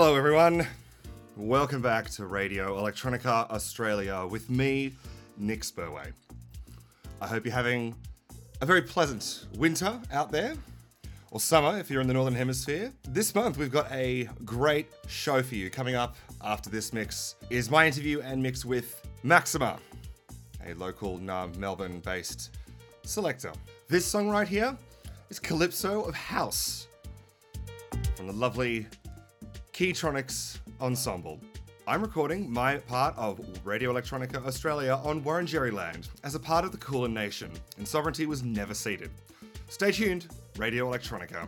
Hello, everyone. Welcome back to Radio Electronica Australia with me, Nick Spurway. I hope you're having a very pleasant winter out there, or summer if you're in the Northern Hemisphere. This month, we've got a great show for you. Coming up after this mix is my interview and mix with Maxima, a local Melbourne based selector. This song right here is Calypso of House from the lovely Keytronics Ensemble. I'm recording my part of Radio Electronica Australia on Wurundjeri land as a part of the Kulin Nation, and sovereignty was never ceded. Stay tuned, Radio Electronica.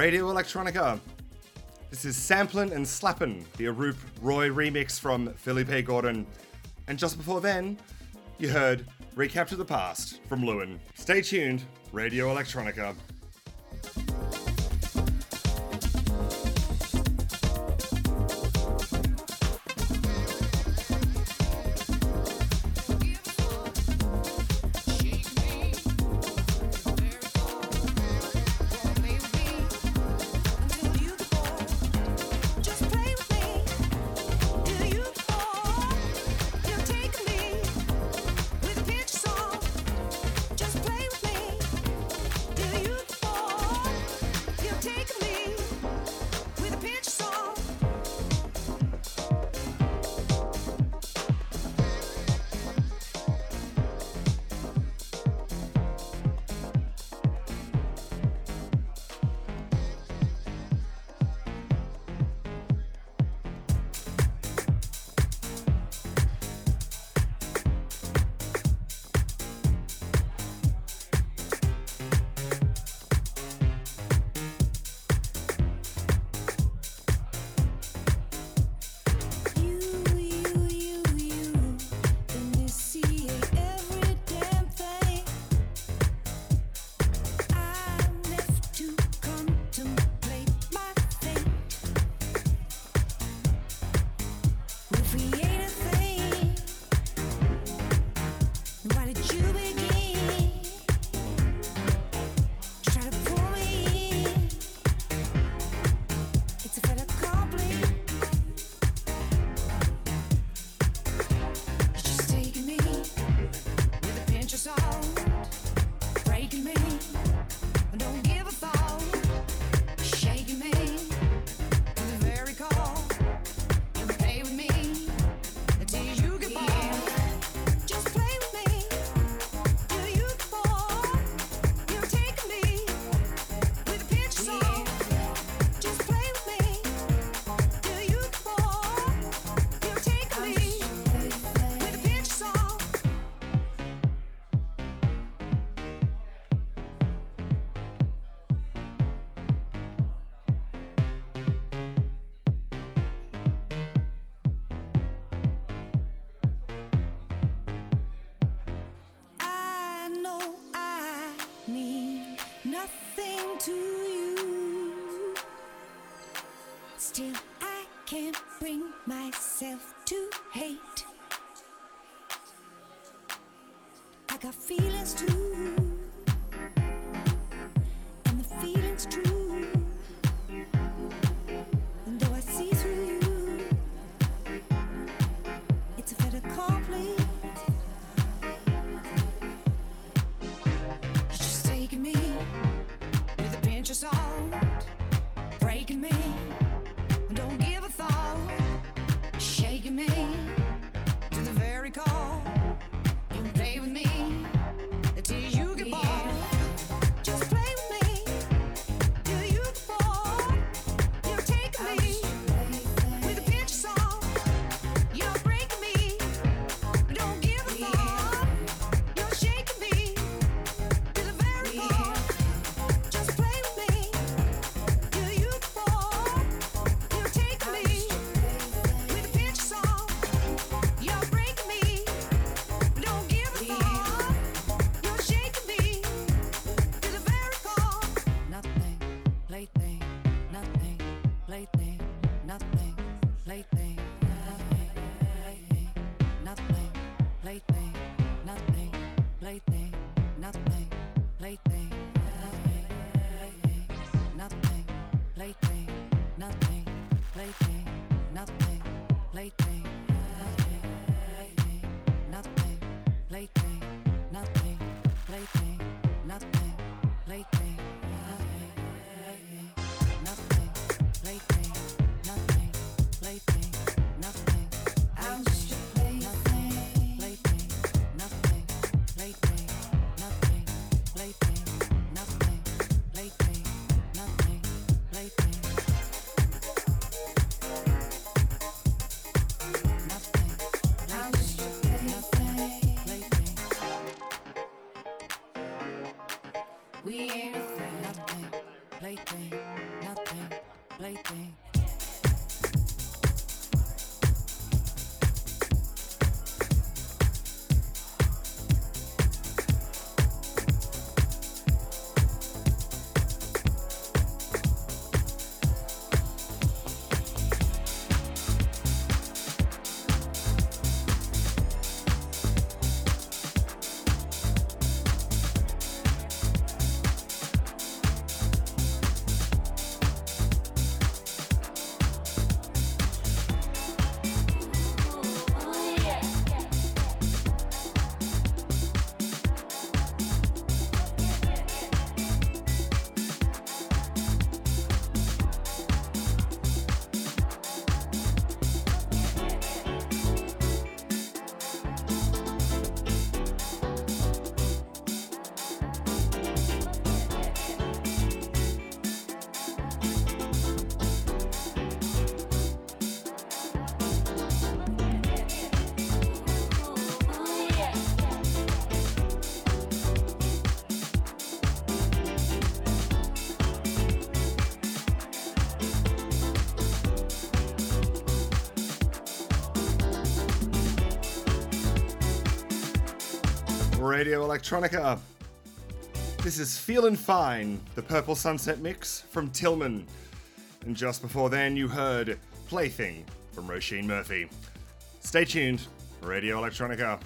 Radio Electronica. This is Samplin' and Slappin', the Arup Roy remix from Philly P. Gordon. And just before then, you heard Recap to the Past from Lewin. Stay tuned, Radio Electronica. Radio Electronica. This is Feelin' Fine, the Purple Sunset mix from Tillman. And just before then, you heard Plaything from Roisin Murphy. Stay tuned, Radio Electronica.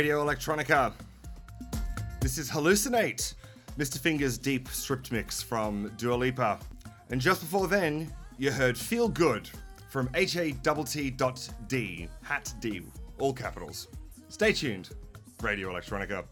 Radio Electronica. This is Hallucinate, Mr. Fingers deep stripped mix from Dua Lipa. And just before then, you heard Feel Good from H-A-T-T.D, Hat D, all capitals. Stay tuned, Radio Electronica.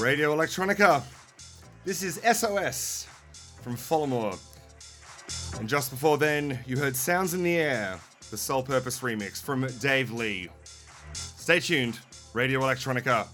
Radio Electronica. This is SOS from Folamour. And just before then, you heard Sounds in the Air, the Soul Purpose remix from Dave Lee. Stay tuned, Radio Electronica.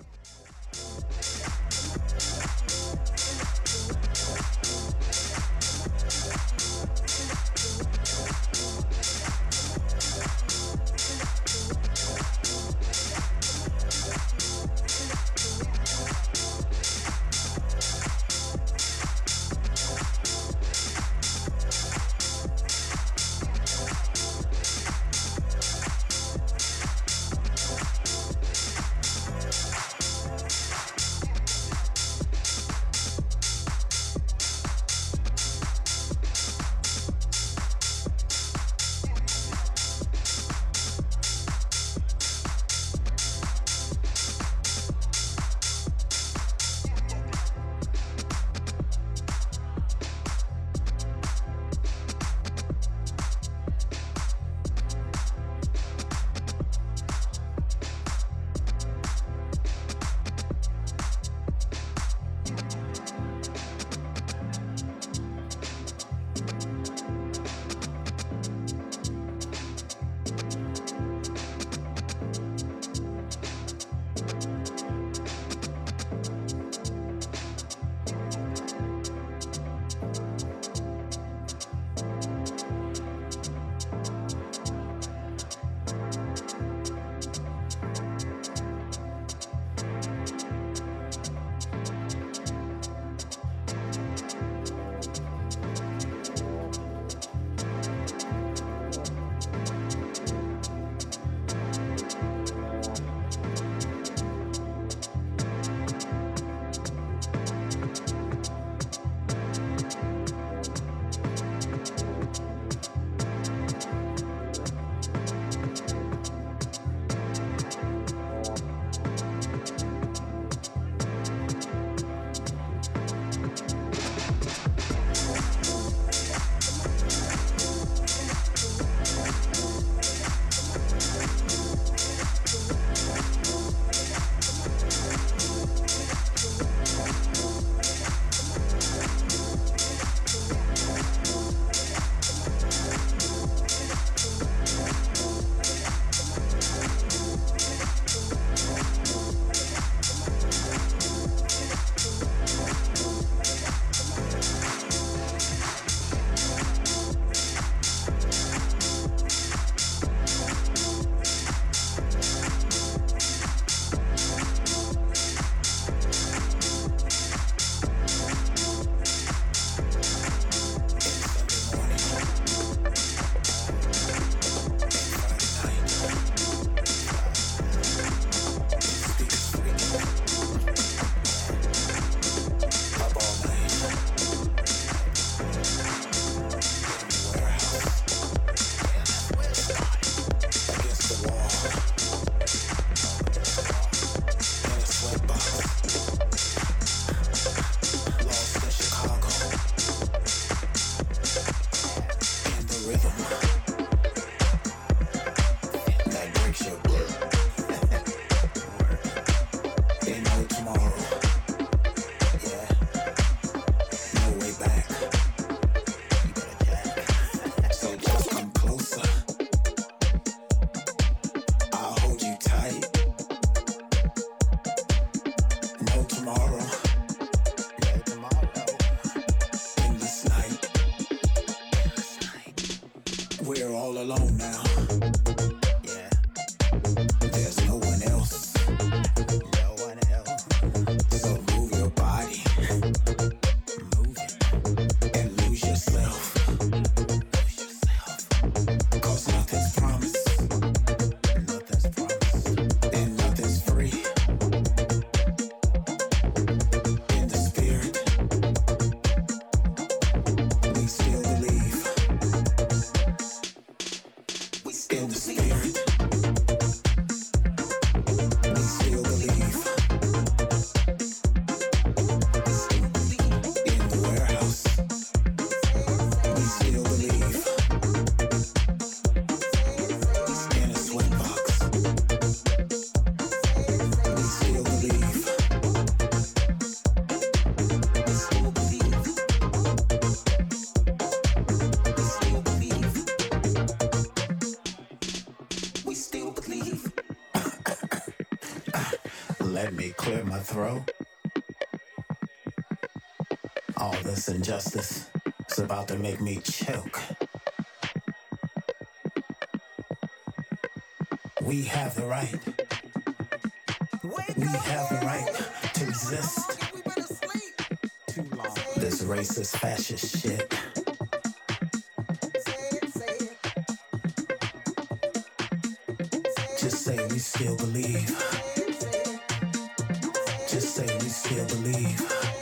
This injustice is about to make me choke. We have the right. We have the right to exist. This racist, fascist shit. Just say we still believe. Just say we still believe.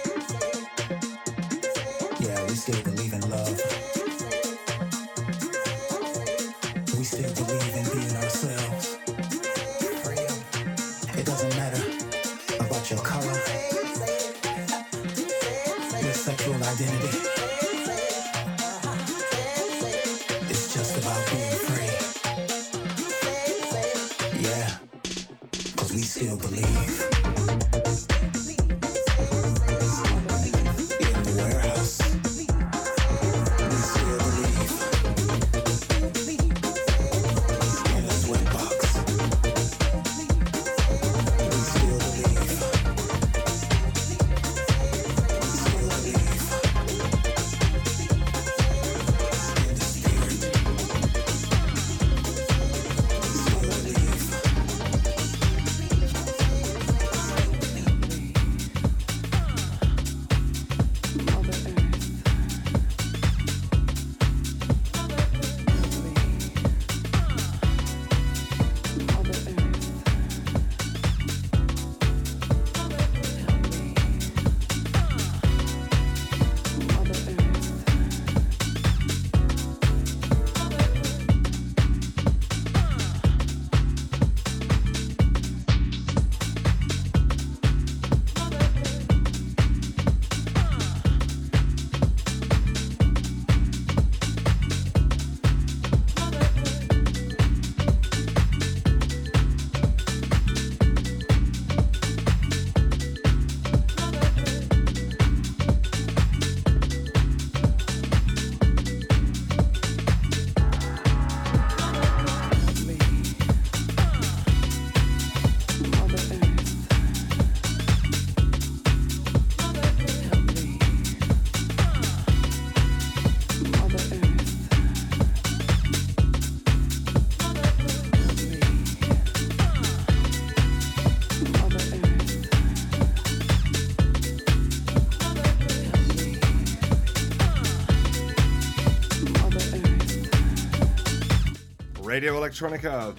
Radio Electronica.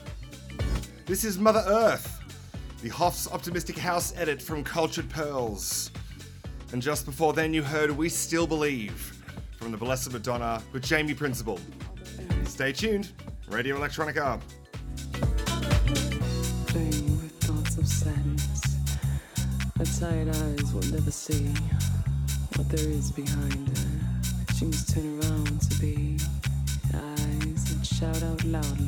This is Mother Earth, the Hoff's optimistic house edit from Cultured Pearls. And just before then, you heard We Still Believe from the Blessed Madonna with Jamie Principle. Stay tuned, Radio Electronica. playing with thoughts of sadness. Her tired eyes will never see what there is behind her. She must turn around to be eyes and shout out loudly.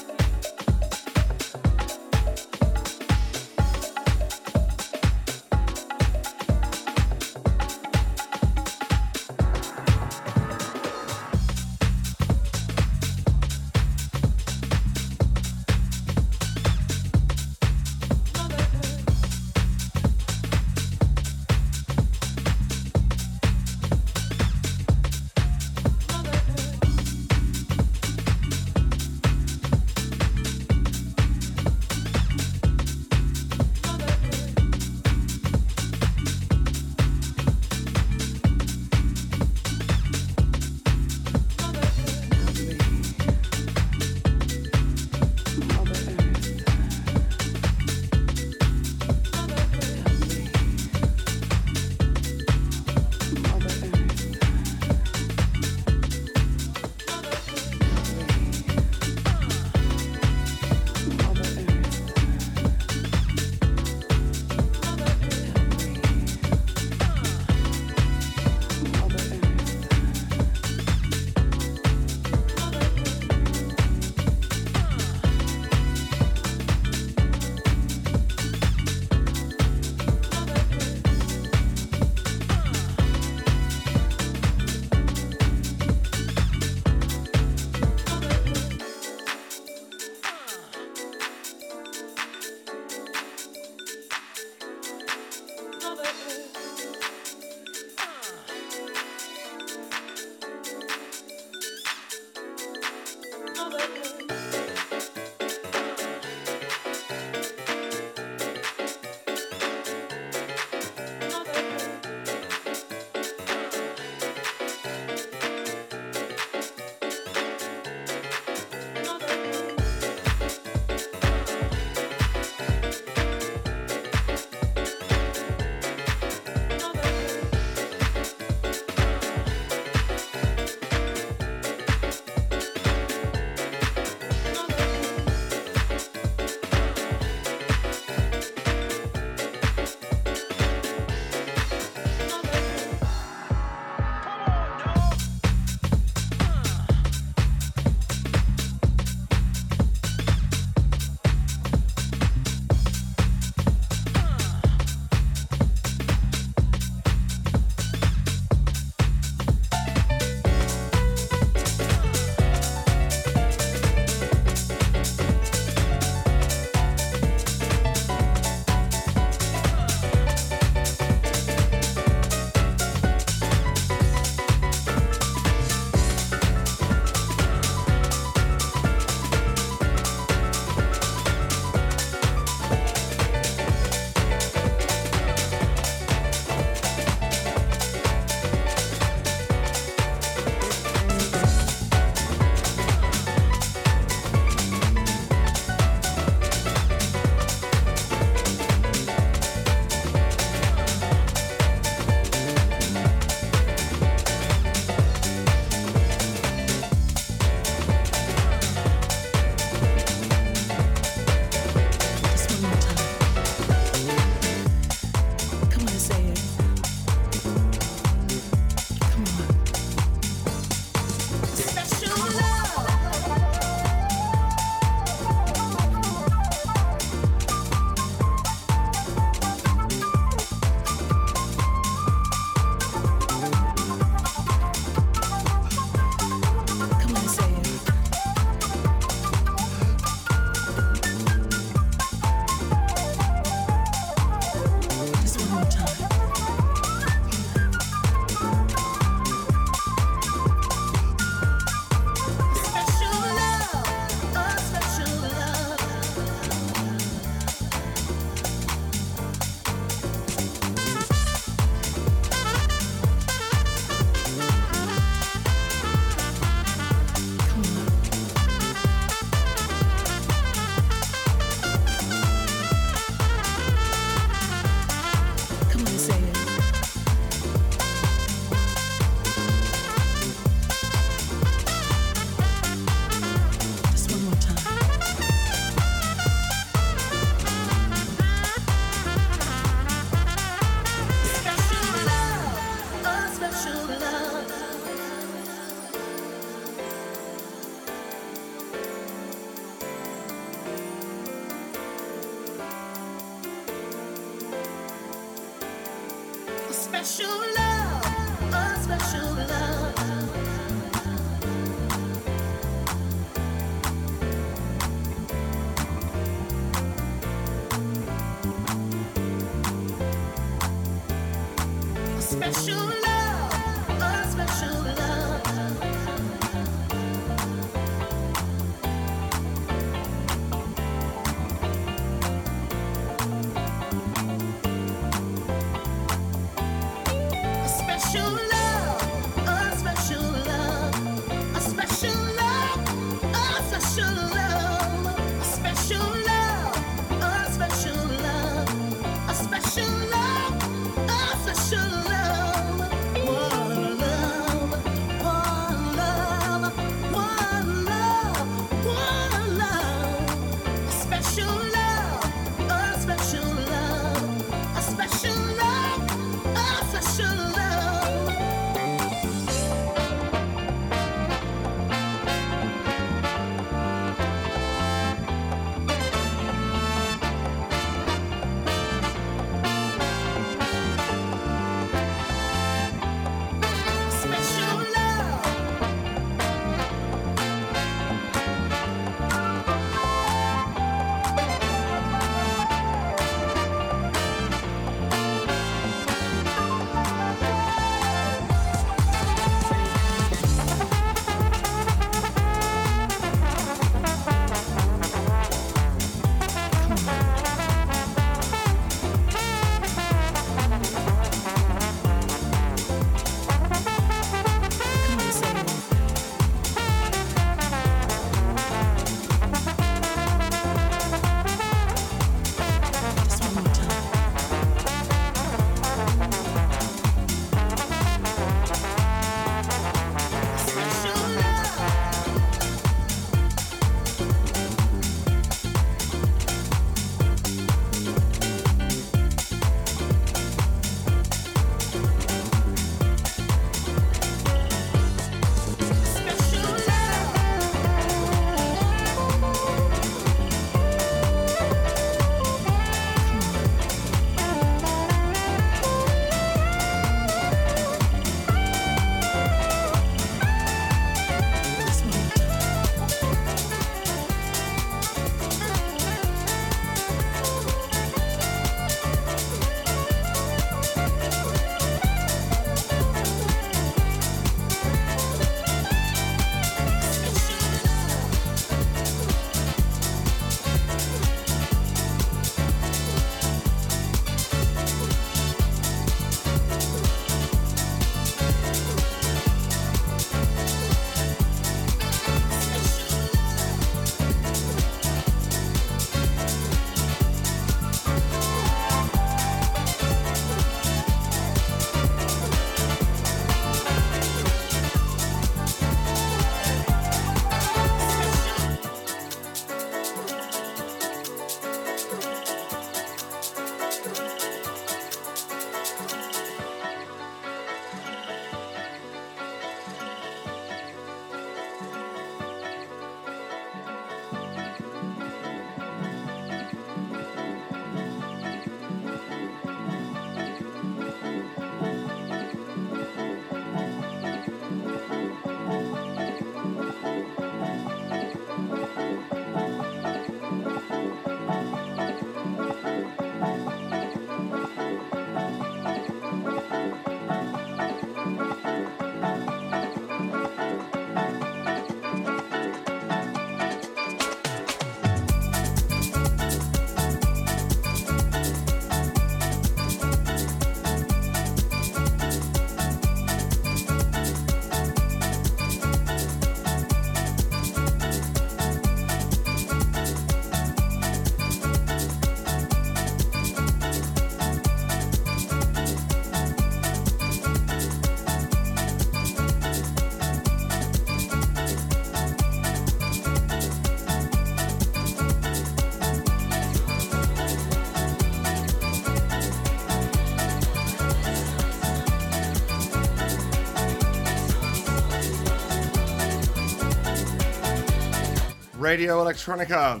Radio Electronica.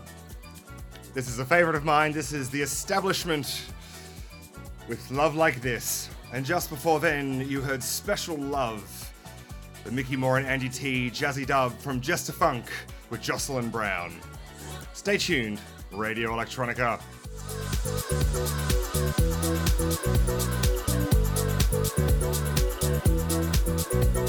This is a favorite of mine. This is The Establishment with Love Like This. And just before then, you heard Special Love, the Mickey More and Andy Tee jazzy dub from Just a Funk with Jocelyn Brown. Stay tuned, Radio Electronica. Thank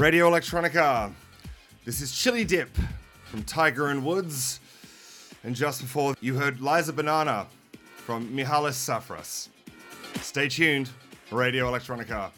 Radio Electronica. This is Chili Dip from Tiger and Woods. And just before, you heard Liza Banana from Mihalis Safras. Stay tuned, Radio Electronica.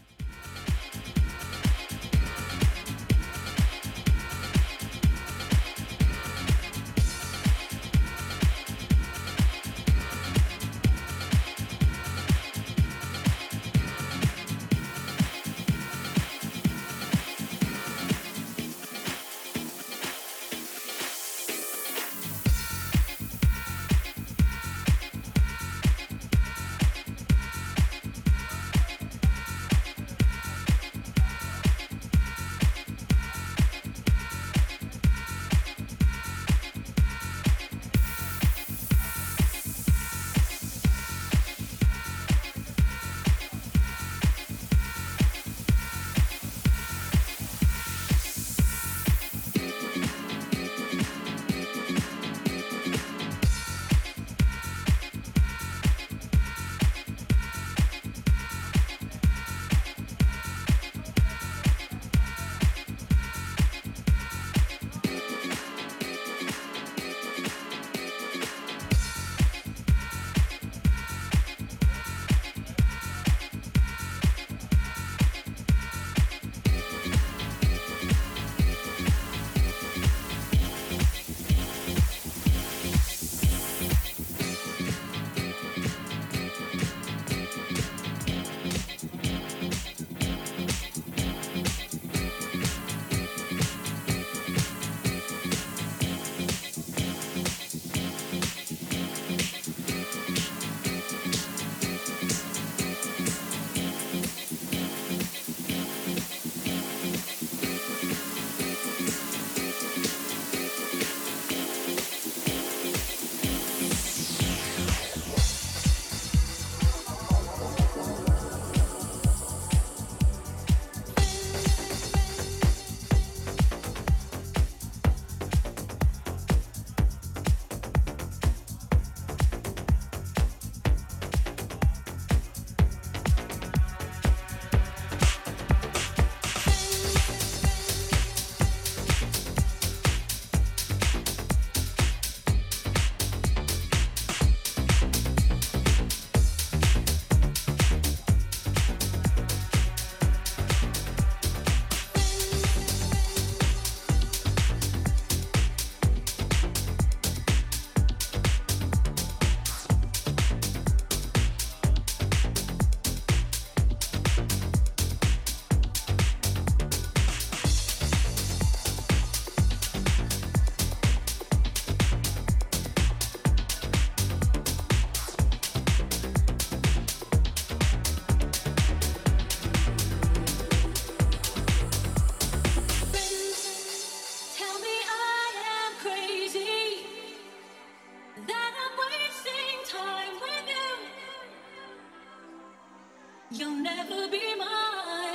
You'll never be mine.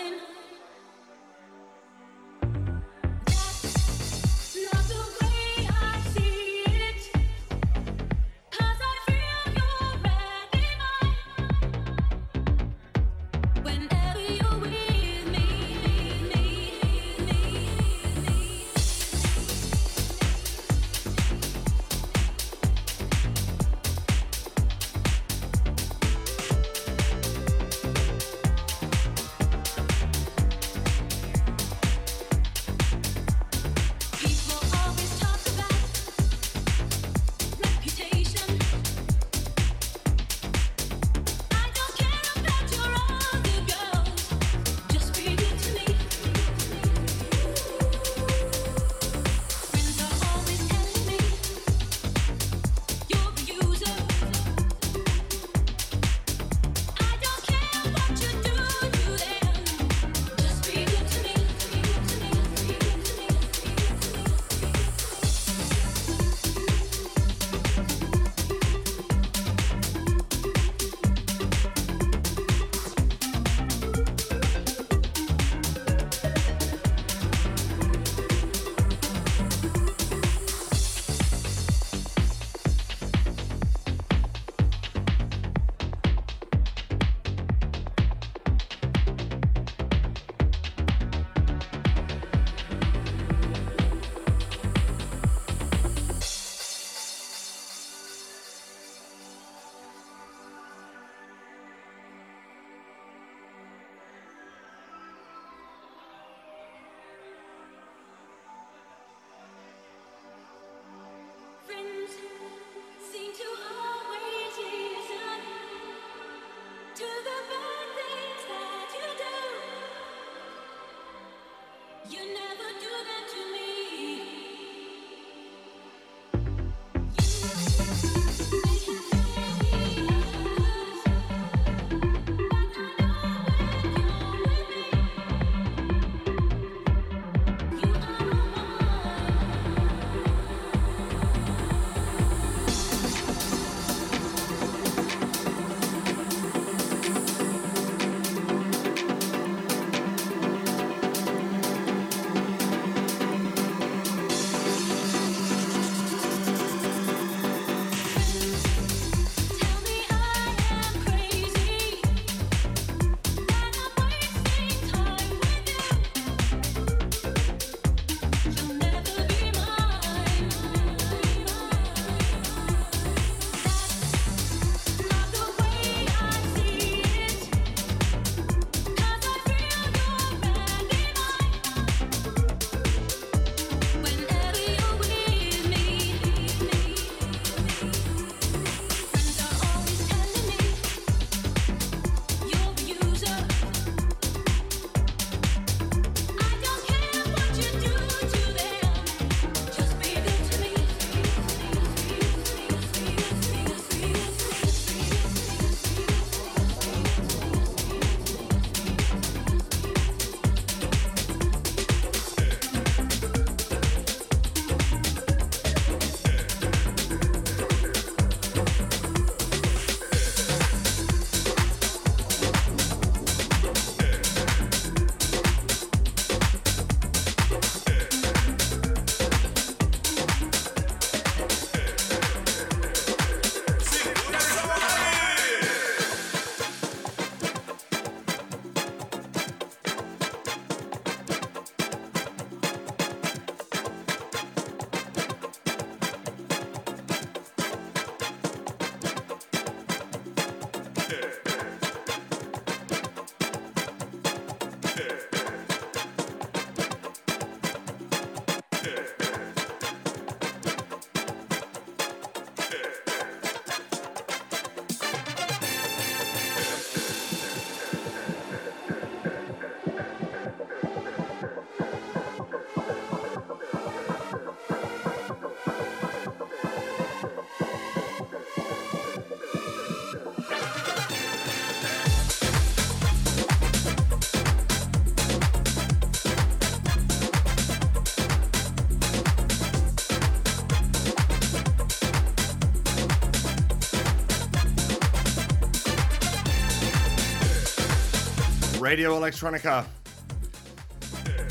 Radio Electronica.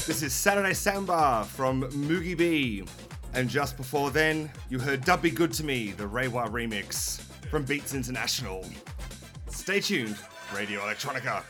This is Saturday Samba from Moogie B. And just before then, you heard Dub Be Good to Me, the Rewa remix from Beats International. Stay tuned, Radio Electronica.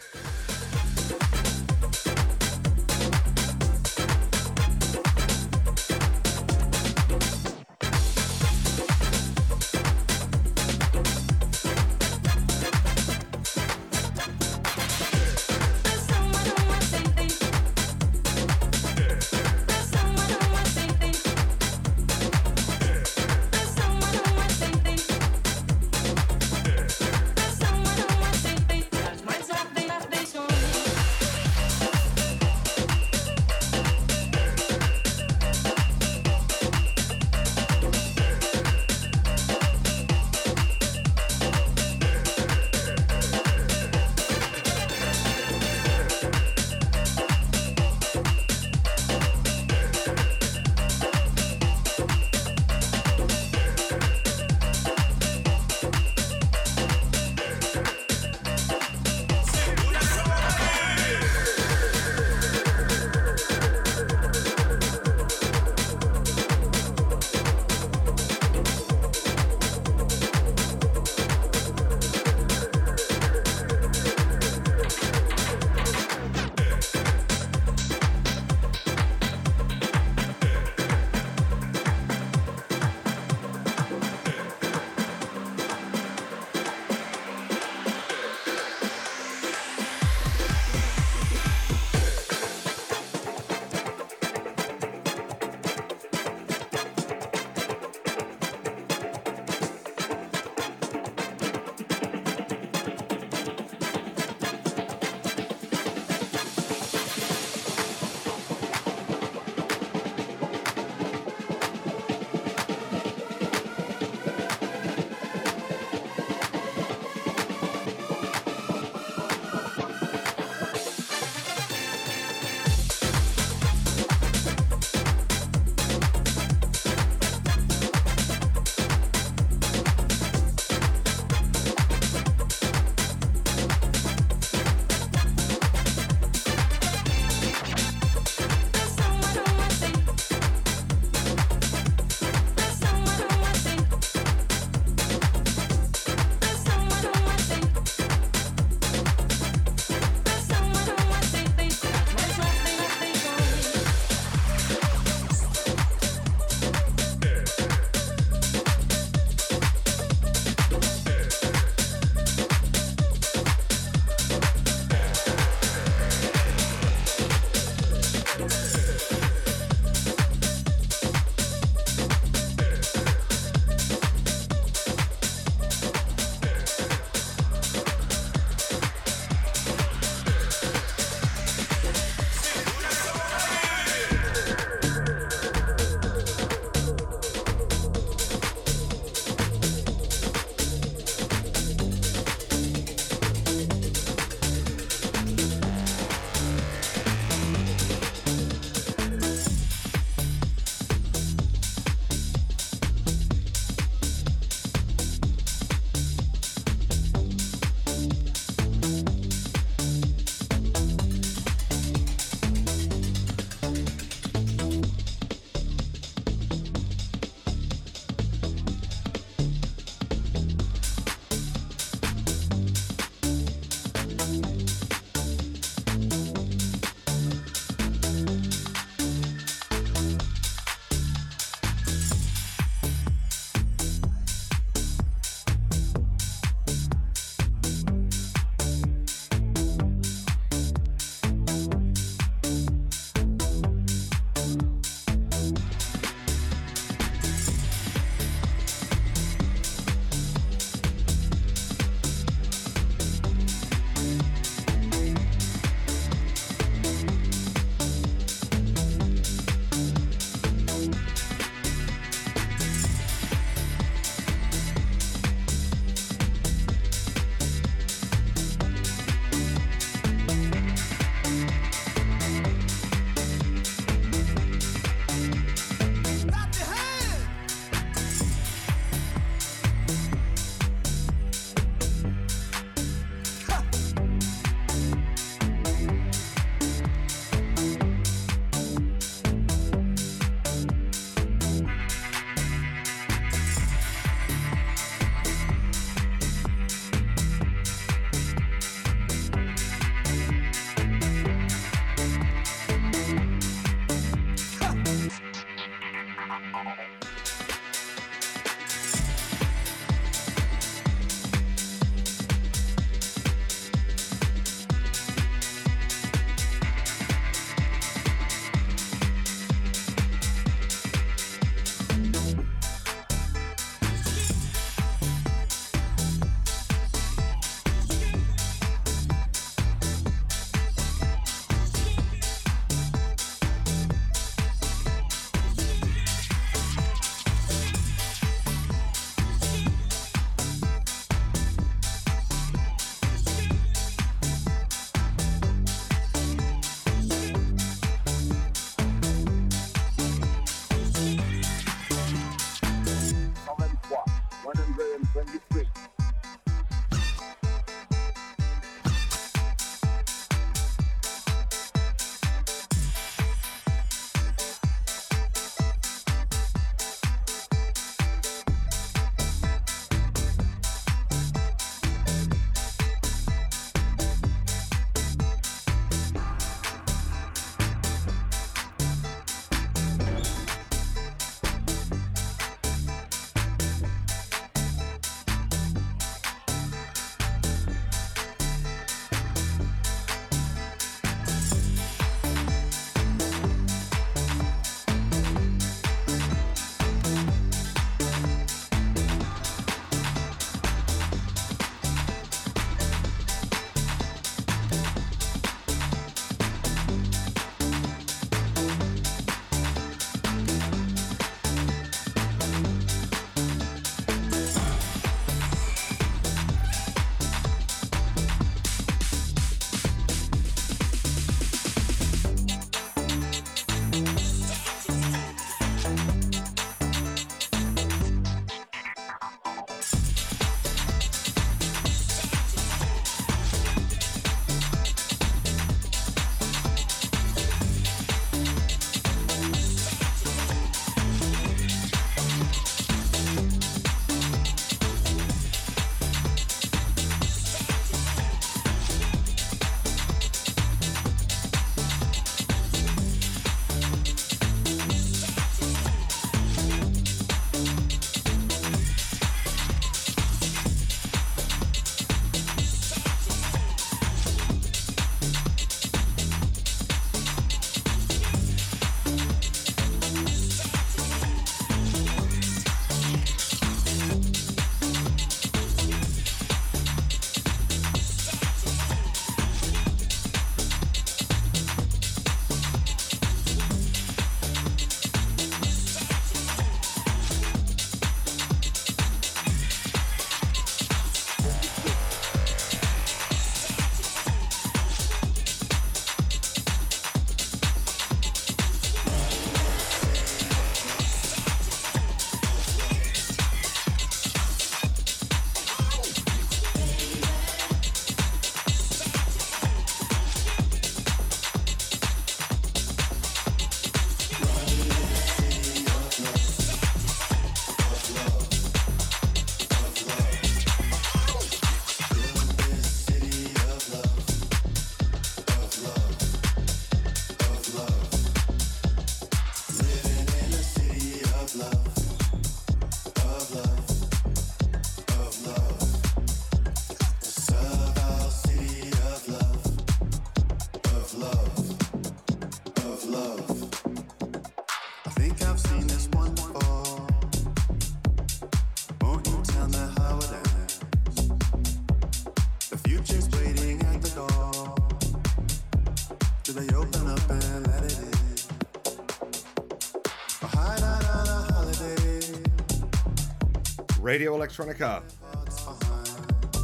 Radio Electronica.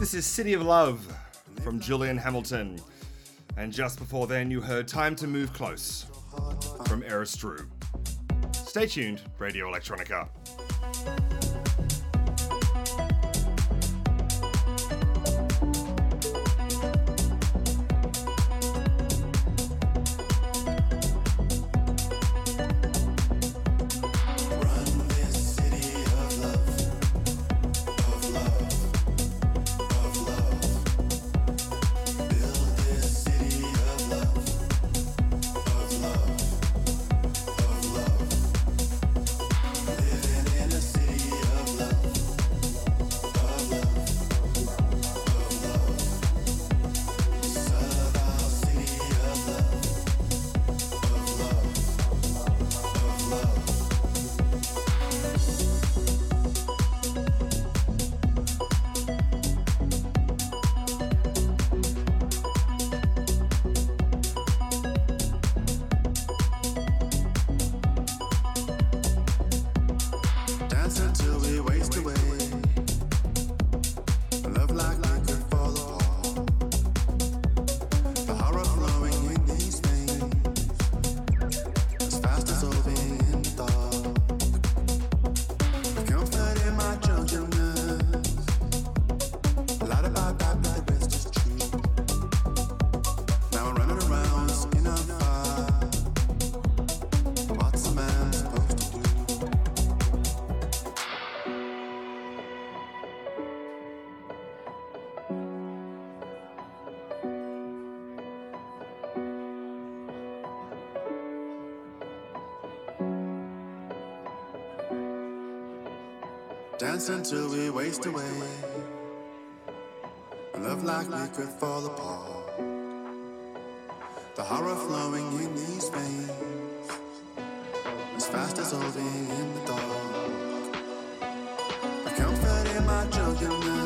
This is City of Love from Julian Hamilton. And just before then, you heard Time to Move Close from Eris Drew. Stay tuned, Radio Electronica. As fast as dissolving in the dark. I can't fit in my jug, young man.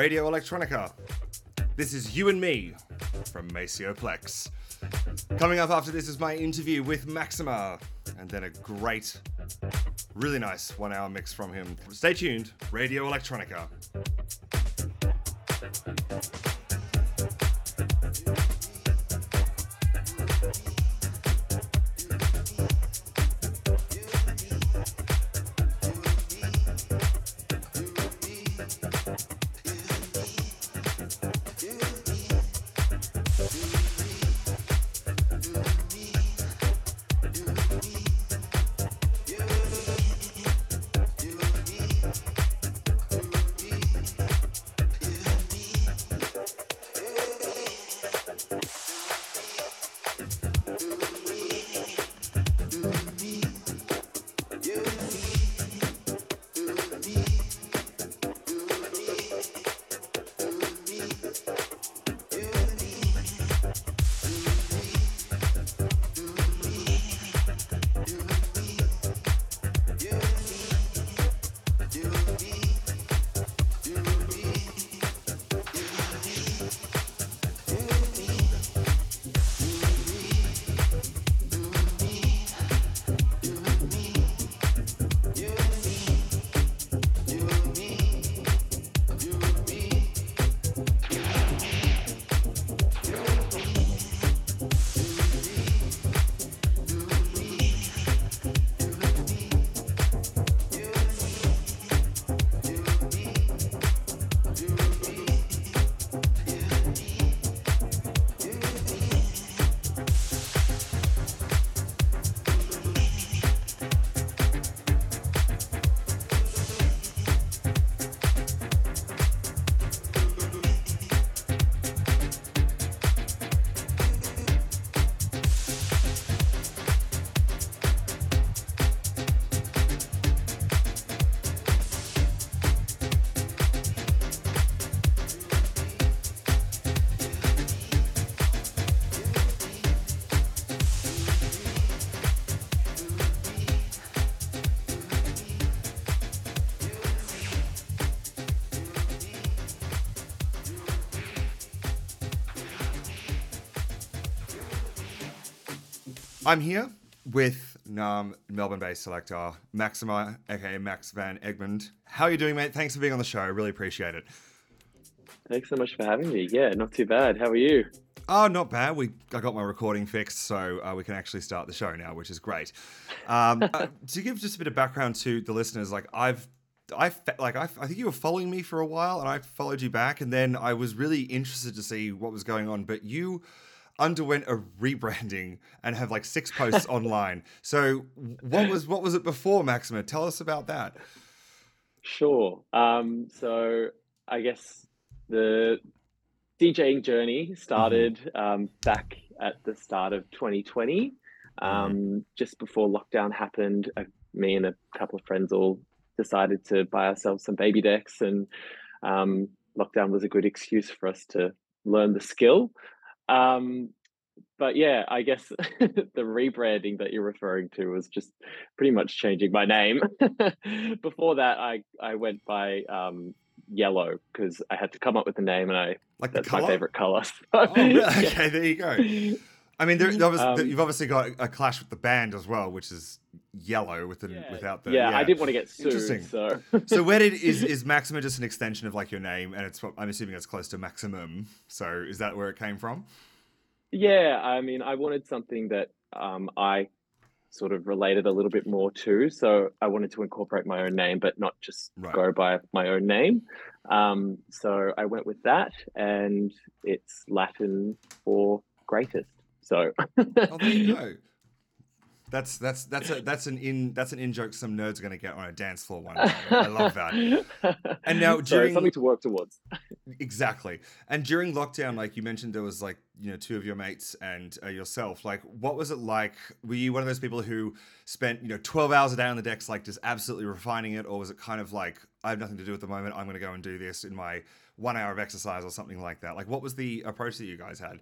Radio Electronica. This is You and Me from Maceo Plex. Coming up after this is my interview with Maxima, and then a great, really nice one hour mix from him. Stay tuned, Radio Electronica. I'm here with um, Melbourne-based selector Maxima, aka Max Van Egmond. How are you doing, mate? Thanks for being on the show. I really appreciate it. Thanks so much for having me. Yeah, not too bad. How are you? Oh, not bad. We I got my recording fixed, so uh, we can actually start the show now, which is great. Um, uh, to give just a bit of background to the listeners, like I've. I like I, I think you were following me for a while, and I followed you back, and then I was really interested to see what was going on. But you underwent a rebranding and have like six posts online. So what was what was it before, Maxima? Tell us about that. Sure. Um, so I guess the DJing journey started um, back at the start of 2020. Um, Just before lockdown happened, uh, me and a couple of friends all decided to buy ourselves some baby decks, and um, lockdown was a good excuse for us to learn the skill. Um, but yeah, I guess the rebranding that you're referring to was just pretty much changing my name. Before that, I I went by um, yellow because I had to come up with a name, and I Like that's my favorite color. So, Oh, really? yeah. Okay, there you go. I mean, there, there was, Um, you've obviously got a clash with the band as well, which is yellow with the Yeah, without the. yeah, I didn't want to get Interesting. sued, so So where did is is Maxima just an extension of like your name, and it's I'm assuming it's close to maximum. So is that where it came from? Yeah, I mean, I wanted something that um, I sort of related a little bit more to. So I wanted to incorporate my own name, but not just Right. go by my own name. Um, so I went with that, and it's Latin for greatest. So Oh, there you go. That's that's that's a that's an in that's an in joke some nerds are gonna get on a dance floor one day. I love that. And now So during- something to work towards. Exactly. And during lockdown, like you mentioned, there was like you know two of your mates and uh, yourself. Like, what was it like? Were you one of those people who spent you know twelve hours a day on the decks, like just absolutely refining it, or was it kind of like I have nothing to do at the moment, I'm going to go and do this in my one hour of exercise or something like that? Like, what was the approach that you guys had?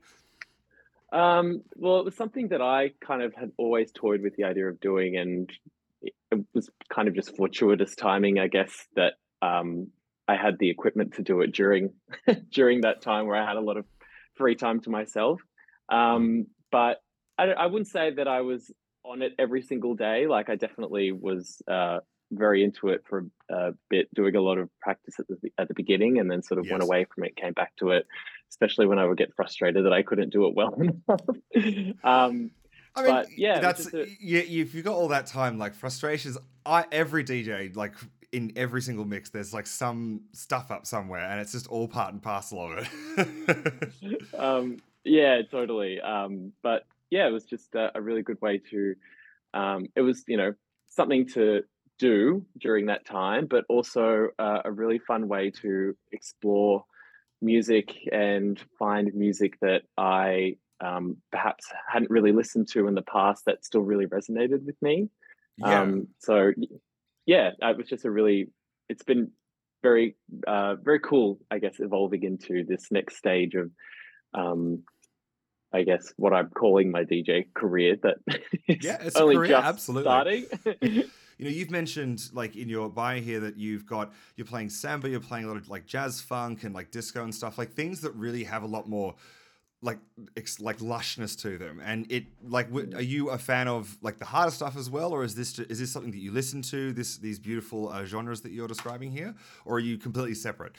Um, well, it was something that I kind of had always toyed with the idea of doing, and it was kind of just fortuitous timing, I guess, that um, I had the equipment to do it during during that time where I had a lot of free time to myself. Um, but I, I wouldn't say that I was on it every single day. Like I definitely was uh, very into it for a bit, doing a lot of practice at the at the beginning, and then sort of went away from it, came back to it especially when I would get frustrated that I couldn't do it well enough. um, I mean, But, yeah, that's a-. If you've got all that time, like frustrations, I every DJ like in every single mix, there's like some stuff up somewhere, and it's just all part and parcel of it. um, yeah, totally. Um, but yeah, it was just a, a really good way to. Um, it was you know something to do during that time, but also uh, a really fun way to explore music and find music that I um, perhaps hadn't really listened to in the past that still really resonated with me. yeah. Um, so yeah, it was just a really, it's been very, uh, very cool, I guess, evolving into this next stage of, um, I guess, what I'm calling my DJ career that Yeah, it's only career, just absolutely. starting. You know, you've mentioned like in your bio here that you've got you're playing samba, you're playing a lot of like jazz funk and like disco and stuff, like things that really have a lot more like ex- like lushness to them. And it like w- are you a fan of like the harder stuff as well, or is this ju- is this something that you listen to? This these beautiful uh, genres that you're describing here, or are you completely separate?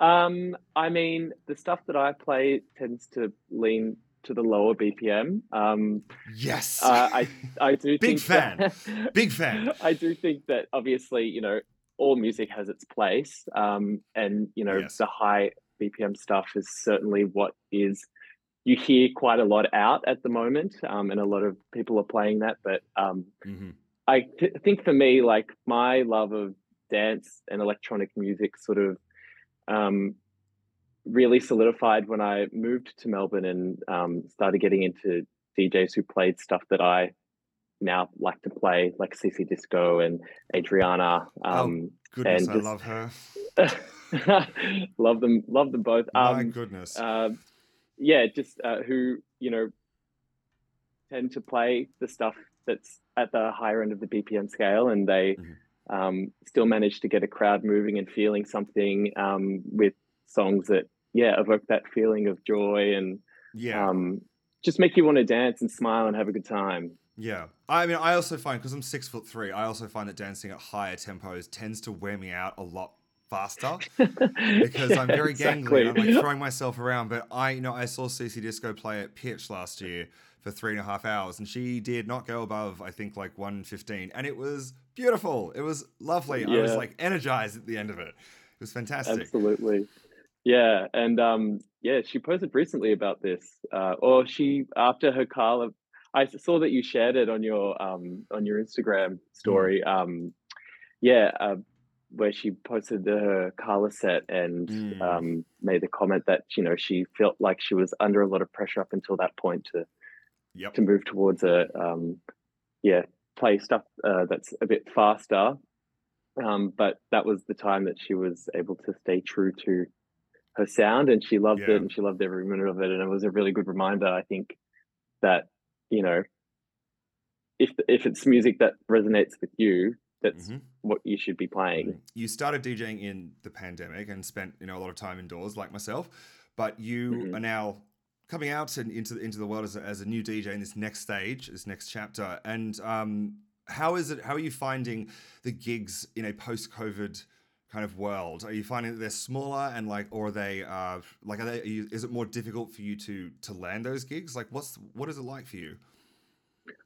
Um, I mean, the stuff that I play tends to lean to the lower BPM. Um, Yes, uh, I I do Big think that- big fan. I do think that obviously, you know, all music has its place, um, and you know, Yes. the high BPM stuff is certainly what is you hear quite a lot out at the moment, um, and a lot of people are playing that. But um, hmm I th- think for me, like my love of dance and electronic music, sort of. Um, really solidified when I moved to Melbourne and um, started getting into DJs who played stuff that I now like to play, like CC Disco and Adriana. Um, Goodness, and I love her. love them, love them both. My Um, goodness. uh, yeah, just uh, who you know tend to play the stuff that's at the higher end of the BPM scale, and they Mhm. um, still manage to get a crowd moving and feeling something um, with songs that yeah evoke that feeling of joy and yeah. um, just make you want to dance and smile and have a good time. Yeah, I mean, I also find because I'm six foot three, I also find that dancing at higher tempos tends to wear me out a lot faster because I'm very exactly. gangly. and I'm like throwing myself around. But I, you know, I saw CC Disco play at Pitch last year for three and a half hours, and she did not go above, I think, like one fifteen, and it was beautiful. It was lovely. I was like energized at the end of it. It was fantastic. Absolutely. Yeah, and um, yeah, she posted recently about this, uh, or she after her Carla. I saw that you shared it on your um on your Instagram story. Um, yeah, uh, where she posted her Carla set and Mm. um made the comment that you know she felt like she was under a lot of pressure up until that point to Yep. to move towards a um yeah play stuff uh, that's a bit faster um but that was the time that she was able to stay true to her sound and she loved Yeah. it and she loved every minute of it and it was a really good reminder i think that you know if if it's music that resonates with you that's Mhm. what you should be playing You started DJing in the pandemic and spent you know a lot of time indoors, like myself. But you Mhm. are now coming out and into into the world as a, as a new DJ in this next stage, this next chapter. And um, how is it? How are you finding the gigs in a post-COVID kind of world? Are you finding that they're smaller and like, or are they uh, like? Are they? Are you, is it more difficult for you to to land those gigs? Like, what's what is it like for you?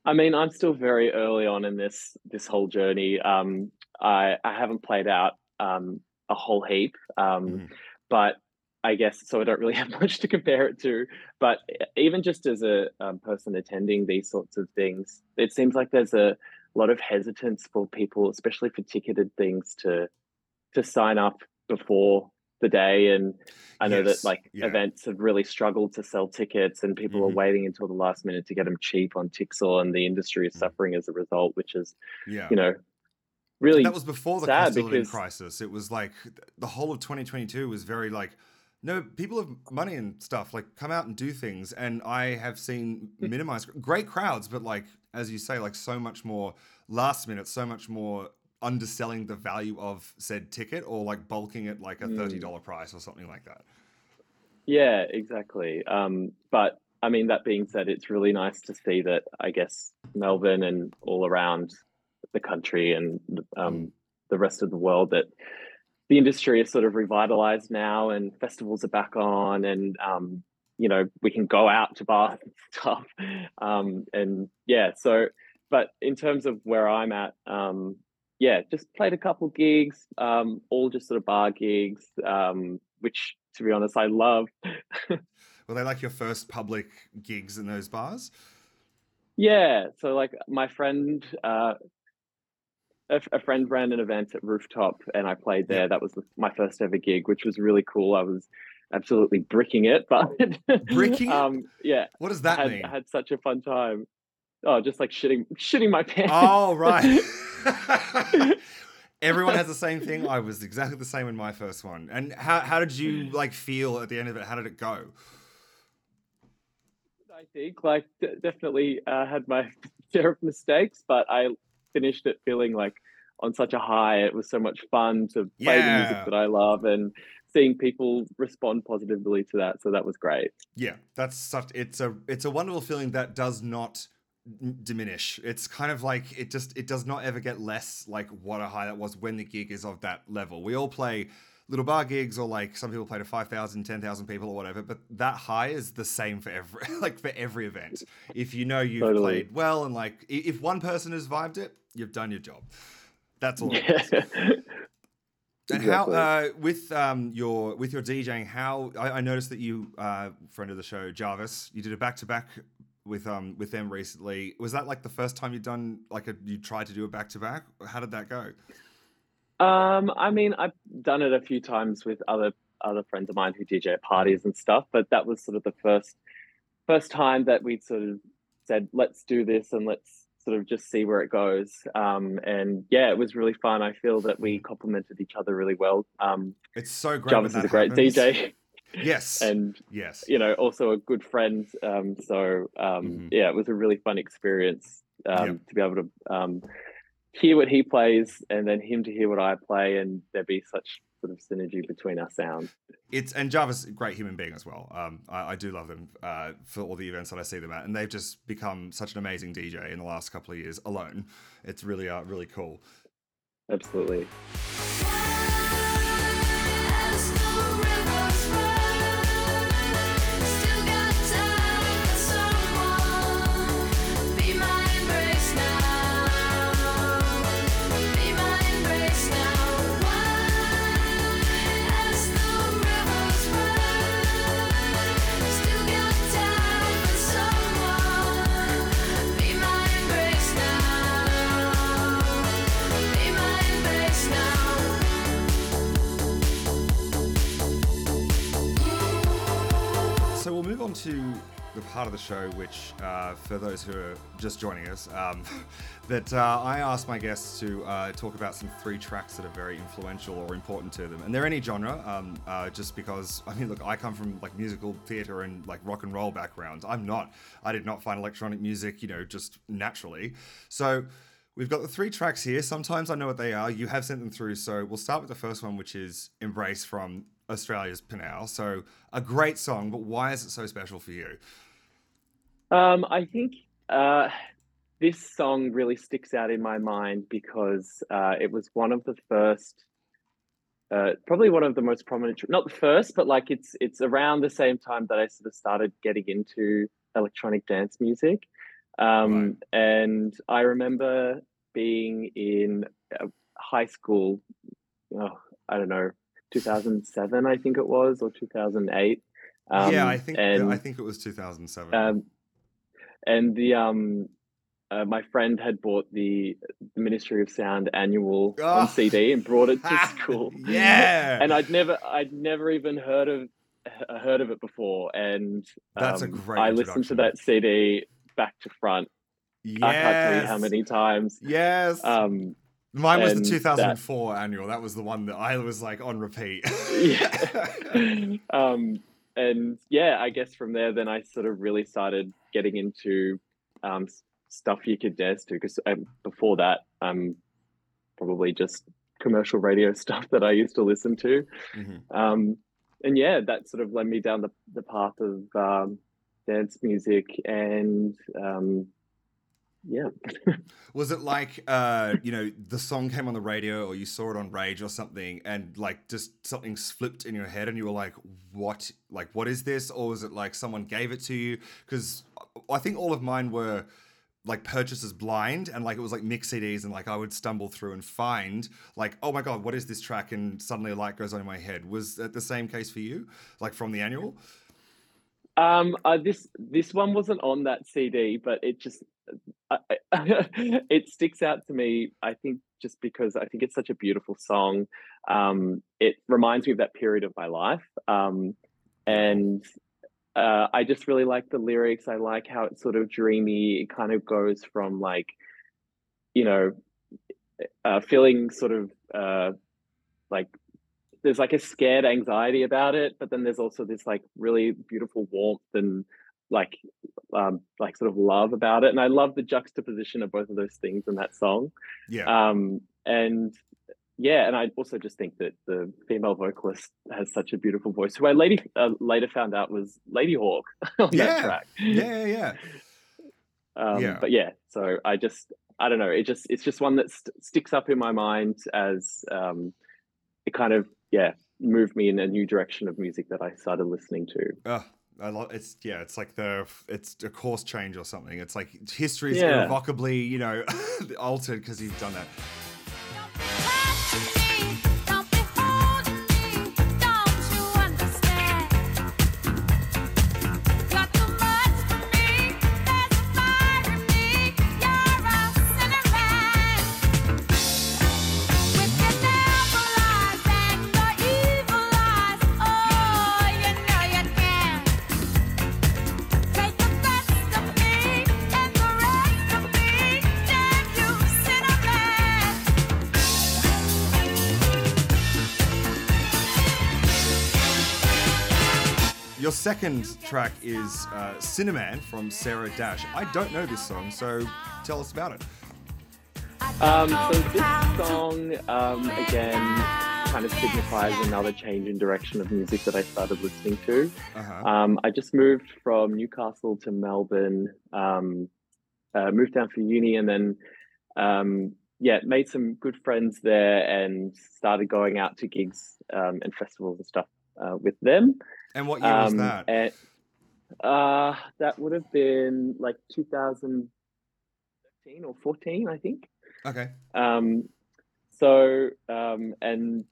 I mean, I'm still very early on in this this whole journey. Um, I I haven't played out um, a whole heap, um, Mhm. but I guess so. I don't really have much to compare it to. But even just as a um, person attending these sorts of things, it seems like there's a lot of hesitance for people, especially for ticketed things, to to sign up before the day and I know Yes, that like yeah. events have really struggled to sell tickets and people Mhm. are waiting until the last minute to get them cheap on Tixel and the industry is Mhm. suffering as a result, which is, Yeah. you know, really that was before the cost of living crisis. It was like the whole of 2022 was very like, no, people have money and stuff. Like, come out and do things. And I have seen minimized great crowds, but like as you say, like so much more last minute, so much more underselling the value of said ticket or like bulking it like a Mm. thirty dollar price or something like that. Yeah, exactly. Um, but I mean, that being said, it's really nice to see that I guess Melbourne and all around the country and um, the rest of the world that the industry is sort of revitalized now and festivals are back on and um, you know we can go out to bars and stuff um, and yeah so but in terms of where i'm at um, yeah just played a couple gigs um, all just sort of bar gigs um, which to be honest i love Were they like your first public gigs in those bars? Yeah, so like my friend, uh, a, a friend ran an event at Rooftop, and I played there. That was the, my first ever gig, which was really cool. I was absolutely bricking it, but Bricking um, yeah, What does I that had, mean? I had such a fun time. Oh, just like shitting, shitting my pants. Oh, right. Everyone has the same thing. I was exactly the same in my first one. And how, how did you like feel at the end of it? How did it go? I think like d- definitely uh, had my share of mistakes, but I finished it feeling like on such a high. It was so much fun to play the music that I love and seeing people respond positively to that. So that was great. Yeah, that's such it's a it's a wonderful feeling that does not diminish. It's kind of like it just it does not ever get less like what a high that was when the gig is of that level. We all play little bar gigs or like some people play to 5,000, 10,000 people or whatever, but that high is the same for every like for every event. If you know you've Totally. played well and like if one person has vibed it, you've done your job. That's all. it is. Yeah. And how uh, with um, your with your DJing, how I, I noticed that you uh, friend of the show Jarvis, you did a back to back with um with them recently. Was that like the first time you'd done like a you tried to do a back to back? How did that go? Um, I mean, I've done it a few times with other other friends of mine who DJ at parties and stuff, but that was sort of the first first time that we sort of said, let's do this and let's sort of just see where it goes. Um, and yeah, it was really fun. I feel that we complemented each other really well. Um, It's so great. Jarvis is a great happens. DJ Yes. and yes. you know also a good friend. Um, so um, Mhm. yeah, it was a really fun experience um, Yep. to be able to um, hear what he plays and then him to hear what I play, and there be such sort of synergy between our sounds. It's and Jarvis's a great human being as well. Um, I, I do love them uh, for all the events that I see them at, and they've just become such an amazing DJ in the last couple of years alone. It's really uh, really cool. Absolutely. To the part of the show which, uh, for those who are just joining us, um, that uh, I ask my guests to uh, talk about some three tracks that are very influential or important to them, and they're any genre. Um, uh, just because I mean, look, I come from like musical theater and like rock and roll backgrounds. I'm not. I did not find electronic music, you know, just naturally. So. We've got the three tracks here. Sometimes I know what they are. You have sent them through, so we'll start with the first one, which is "Embrace" from Australia's Pnau. So a great song, but why is it so special for you? Um, I think uh, this song really sticks out in my mind because uh, it was one of the first, uh, probably one of the most prominent. Not the first, but like it's it's around the same time that I sort of started getting into electronic dance music. Um, And I remember being in uh, high school. Oh, I don't know, 2007, I think it was, or 2008. Um, yeah, I think and, I think it was 2007. um, and the um, uh, my friend had bought the, the Ministry of Sound annual Oh. on CD and brought it to school. Yeah. and I'd never I'd never even heard of uh, heard of it before, and That's a um, great I listened to that CD back to front. yes. I can't tell you how many times. Yes. Um, Mine was the and that- 2004 annual. That was the one that I was like on repeat. yeah. um, and yeah, I guess from there, then I sort of really started getting into um, stuff you could dance to. Because um, before that, um, probably just commercial radio stuff that I used to listen to. Mhm. Um, and yeah, that sort of led me down the, the path of um, dance music and um, yeah. Was it like, uh, you know, the song came on the radio or you saw it on Rage or something and like just something flipped in your head and you were like, what? Like, what is this? Or was it like someone gave it to you? Because I think all of mine were like purchases blind and like it was like mix CDs and like I would stumble through and find like, oh my God, what is this track? And suddenly a light goes on in my head. Was that the same case for you? Like from the annual? Um, uh, this this one wasn't on that CD, but it just I, I- it sticks out to me. I think just because I think it's such a beautiful song. Um, it reminds me of that period of my life, um, and uh, I just really like the lyrics. I like how it's sort of dreamy. It kind of goes from like, you know, uh, feeling sort of uh, like there's like a scared anxiety about it, but then there's also this like really beautiful warmth and like um like sort of love about it. And I love the juxtaposition of both of those things in that song. Yeah. Um and yeah, and I also just think that the female vocalist has such a beautiful voice, who I later uh, later found out was Ladyhawke on Yeah. that track. yeah, yeah, yeah. Um, Yeah. But yeah, so I just I don't know. It just it's just one that st- sticks up in my mind as um, it kind of yeah moved me in a new direction of music that I started listening to. Oh, I love it's yeah, it's like the it's a course change or something. It's like history's Yeah. irrevocably, you know, altered because he's done that. Second track is uh, Sinner Man from Sarah Dash. I don't know this song, so tell us about it. Um, so this song, um, again, kind of signifies another change in direction of music that I started listening to. Uh-huh. Um, I just moved from Newcastle to Melbourne, um, uh, moved down for uni, and then um, yeah, made some good friends there, and started going out to gigs um, and festivals and stuff uh, with them. And what year was Um, that? And, uh, that would have been like 2013 or 14, I think. okay. Um, so, um, and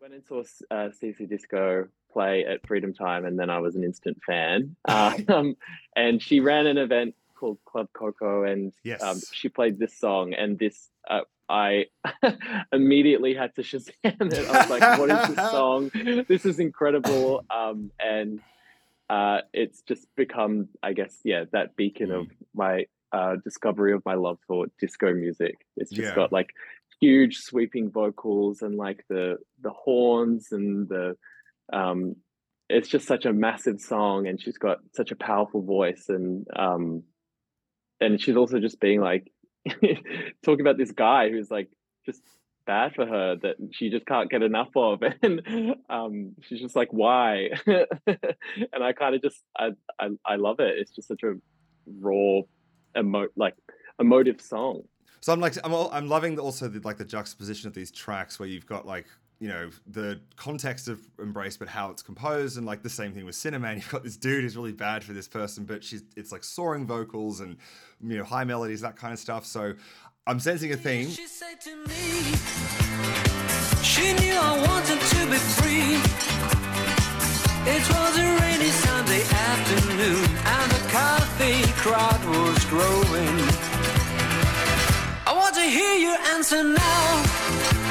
went and saw uh, CC Disco play at Freedom Time, and then I was an instant fan. Um, and she ran an event called Club Coco, and Yes. um, she played this song, and this uh, I immediately had to Shazam it. I was like, "What is this song? This is incredible!" Um, and uh, it's just become, I guess, yeah, that beacon of my uh, discovery of my love for disco music. It's just Yeah. got like huge sweeping vocals and like the the horns and the um it's just such a massive song and she's got such a powerful voice and um and she's also just being like talking about this guy who's like just bad for her that she just can't get enough of and um she's just like why? And i kind of just I, I i love it. It's just such a raw emo like emotive song. So I'm like, I'm, I'm loving also the, like the juxtaposition of these tracks where you've got like, you know, the context of Embrace, but how it's composed, and like the same thing with Sinner Man. You've got this dude who's really bad for this person, but she's it's like soaring vocals and you know high melodies, that kind of stuff. So I'm sensing a theme. She said to me, she knew I wanted to be free. It was a rainy Sunday afternoon, and the coffee was growing. I want to hear your answer now.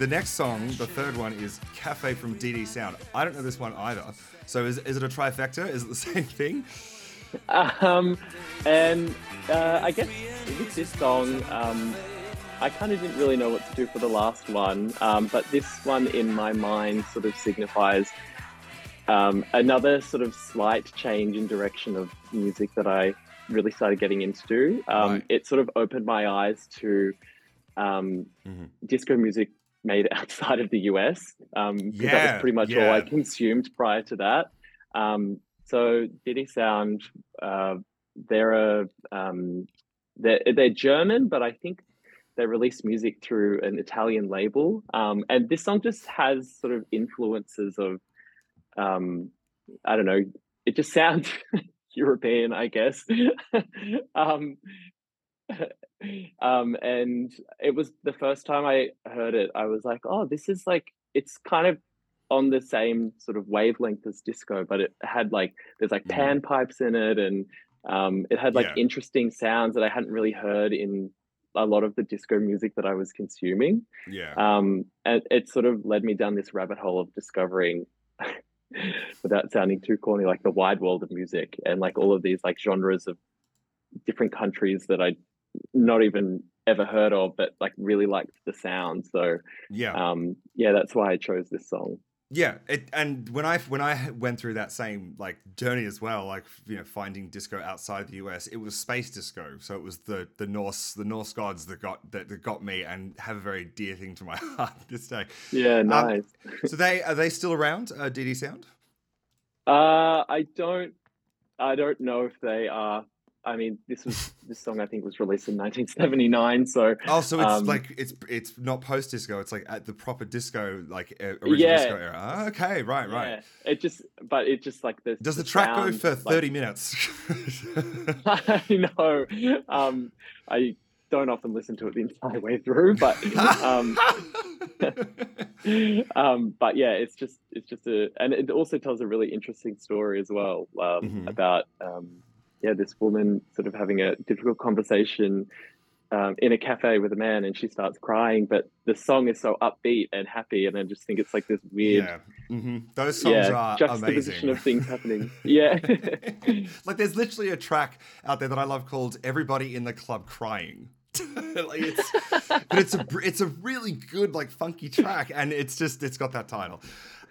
The next song, the third one, is Cafe from DD Sound. I don't know this one either. So is, is it a trifecta? Is it the same thing? um, and uh, I guess with this song, um, I kind of didn't really know what to do for the last one, um, but this one in my mind sort of signifies um, another sort of slight change in direction of music that I really started getting into. Um, Right. It sort of opened my eyes to um, Mhm. disco music made outside of the US, because that was pretty much all I consumed prior to that. Um, so Diddy Sound, uh, they're a um, they're, they're German, but I think they release music through an Italian label. Um, and this song just has sort of influences of um, I don't know. It just sounds European, I guess. um, um, and it was the first time I heard it. I was like, "Oh, this is like it's kind of on the same sort of wavelength as disco, but it had like there's like Mhm. pan pipes in it, and um, it had like Yeah. interesting sounds that I hadn't really heard in a lot of the disco music that I was consuming." Yeah. um, and it sort of led me down this rabbit hole of discovering without sounding too corny like the wide world of music and like all of these like genres of different countries that i not even ever heard of but like really liked the sound so yeah. um yeah that's why i chose this song Yeah, it, and when I when I went through that same like journey as well, like you know finding disco outside the US, it was space disco. So it was the the Norse the Norse gods that got that, that got me and have a very dear thing to my heart this day. yeah nice So they are they still around? Uh, DD Sound? uh i don't i don't know if they are i mean this was this song i think was released in 1979 so Oh, so it's Um, like it's it's not post disco. It's like at the proper disco like original Yeah. disco era. Ah, okay, right, right. it just but it just like the Does the, track go sound, for like- thirty minutes? I know. Um, I don't often listen to it the entire way through, but um, um, but yeah, it's just it's just a, and it also tells a really interesting story as well um, Mhm. about um, yeah this woman sort of having a difficult conversation um, in a cafe with a man and she starts crying, but the song is so upbeat and happy, and I just think it's like this weird, Yeah. hmm Those songs yeah, are juxtaposition amazing. of things happening. Yeah, like there's literally a track out there that I love called "Everybody in the Club Crying." like it's, but it's a it's a really good like funky track, and it's just it's got that title.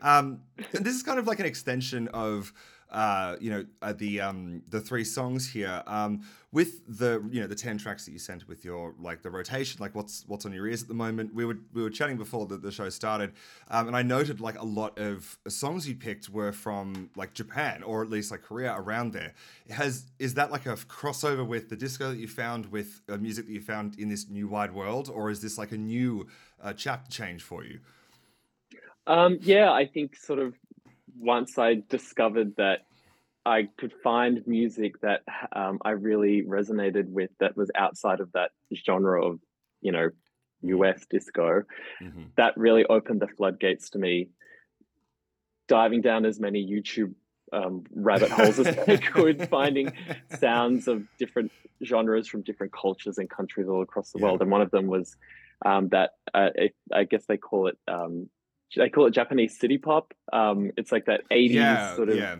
Um, and this is kind of like an extension of uh, you know uh, the um, the three songs here um, with the you know the ten tracks that you sent with your like the rotation like what's what's on your ears at the moment. We were we were chatting before the, the show started, um, and I noted like a lot of songs you picked were from like Japan or at least like Korea around there. Has is that like a crossover with the disco that you found with uh, music that you found in this new wide world, or is this like a new uh, chapter change for you? um, yeah. I think sort of once I discovered that I could find music that um, I really resonated with that was outside of that genre of you know US disco. Mhm. that really opened the floodgates to me diving down as many YouTube um, rabbit holes as I could, finding sounds of different genres from different cultures and countries all across the Yeah. world. And one of them was um, that uh, I guess they call it um, they call it Japanese city pop. Um, it's like that 80s yeah, sort of yeah.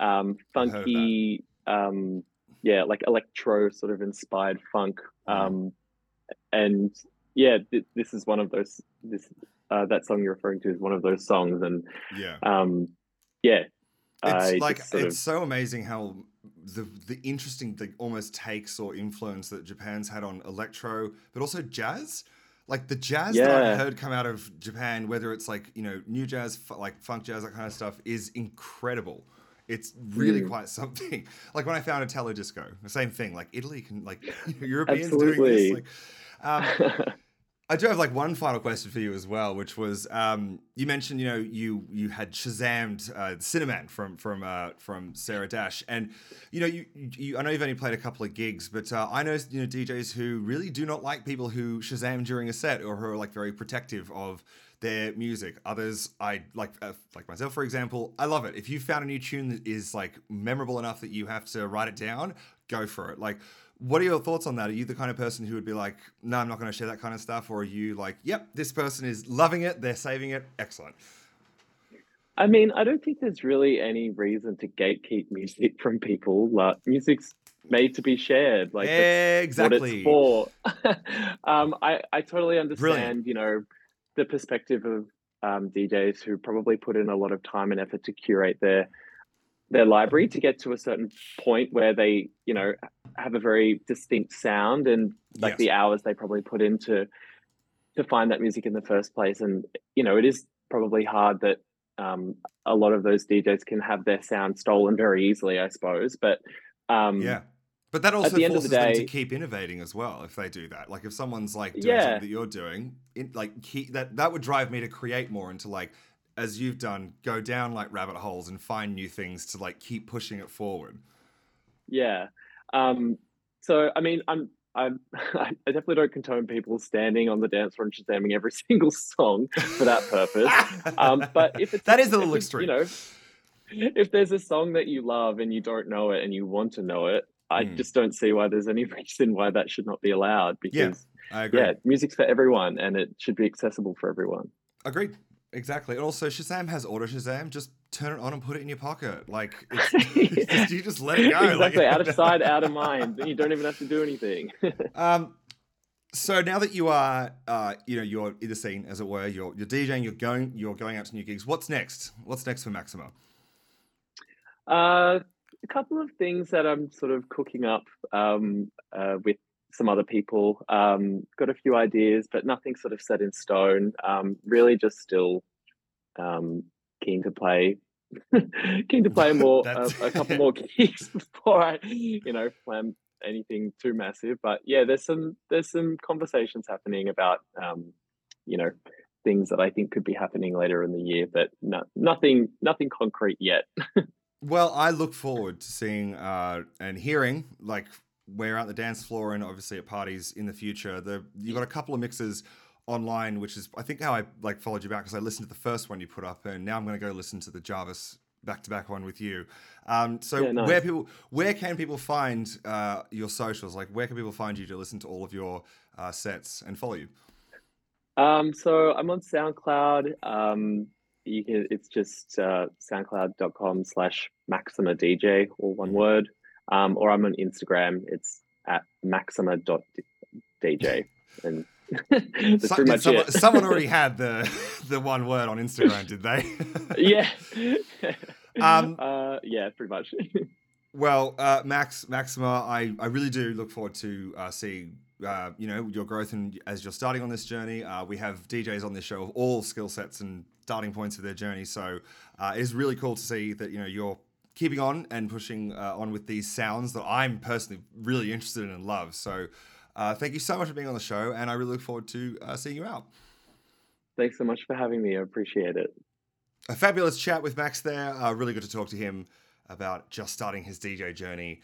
um, I've heard of that. funky, um, yeah, like electro sort of inspired funk. Mm-hmm. Um, and yeah, th- this is one of those. This uh, that song you're referring to is one of those songs, and Yeah. um, yeah, I It's like it's of- so amazing how the the interesting the almost takes or influence that Japan's had on electro, but also jazz. Like the jazz that I've heard come out of Japan, whether it's like you know new jazz, f- like funk jazz, that kind of stuff, is incredible. It's really Mm. quite something. Like when I found Italo disco, the same thing. Like Italy can like Europeans doing this. Like, um, I do have like one final question for you as well, which was um, you mentioned you know you you had Shazammed uh, Sinner Man from from uh, from Sarah Dash, and you know you, you I know you've only played a couple of gigs, but uh, I know you know DJs who really do not like people who Shazam during a set or who are like very protective of their music. Others I like uh, like myself for example, I love it. If you found a new tune that is like memorable enough that you have to write it down, go for it. Like what are your thoughts on that? Are you the kind of person who would be like, no, I'm not going to share that kind of stuff? Or are you like, yep, this person is loving it, they're saving it, excellent? I mean, I don't think there's really any reason to gatekeep music from people. Like, music's made to be shared. Like exactly. what it's for. um, I I totally understand. Brilliant. You know, the perspective of um, DJs who probably put in a lot of time and effort to curate their their library to get to a certain point where they, you know, have a very distinct sound and like Yes. the hours they probably put into to find that music in the first place. And you know, it is probably hard that um, a lot of those DJs can have their sound stolen very easily, I suppose. But um, Yeah. But that also the end of forces the them to day- keep innovating as well if they do that. Like if someone's like doing Yeah. something that you're doing, it, like that that would drive me to create more and to like as you've done, go down like rabbit holes and find new things to like keep pushing it forward. Yeah. Um, so I mean, I'm I'm I definitely don't condone people standing on the dance floor and shazamming every single song for that purpose. um, but if it's That is a little extreme. you know, if there's a song that you love and you don't know it and you want to know it, I Hmm. just don't see why there's any reason why that should not be allowed. Yeah, Because I agree. yeah, music's for everyone and it should be accessible for everyone. Agreed. Exactly. And also, Shazam has auto Shazam. Just turn it on and put it in your pocket. Like, it's, just- you just let it go. like- exactly, out of sight, out of mind. You don't even have to do anything. Um, so now that you are, uh, you know, you're in the scene, as it were, you're you're DJing, you're going, you're going out to new gigs. What's next? What's next for Maxima? Uh, a couple of things that I'm sort of cooking up um, uh, with some other people. Um, got a few ideas, but nothing sort of set in stone. Um, really, just still um, keen to play. keen to play more a, a couple more gigs before I, you know, plan anything too massive. But yeah, there's some there's some conversations happening about, um, you know, things that I think could be happening later in the year, but no, nothing nothing concrete yet. Well, I look forward to seeing uh, and hearing like where out the dance floor and obviously at parties in the future. The you got a couple of mixes online, which is I think how I like followed you back because I listened to the first one you put up, and now I'm going to go listen to the Jarvis back to back one with you. Um, so Yeah, nice. where people where can people find uh, your socials? Like where can people find you to listen to all of your uh, sets and follow you? Um, so I'm on SoundCloud. Um, you can it's just uh, soundcloud.com slash Maxima DJ, all one word. Um, or I'm on Instagram. It's at maxima.dj. And that's So- pretty much someone, it. someone already had the the one word on Instagram, did they? yeah. Um, uh, yeah, pretty much. Well, uh, Max, Maxima, I, I really do look forward to uh, seeing uh, you know your growth and as you're starting on this journey. Uh, we have DJs on this show of all skill sets and starting points of their journey, so uh, it's really cool to see that you know you're keeping on and pushing uh, on with these sounds that I'm personally really interested in and love. So, uh, thank you so much for being on the show, and I really look forward to uh, seeing you out. Thanks so much for having me. I appreciate it. a fabulous chat with Max there. Uh, really good to talk to him about just starting his DJ journey.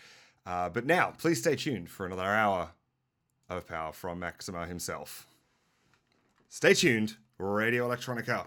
Uh, but now, please stay tuned for another hour of power from Maxima himself. Stay tuned, Radio Electronica.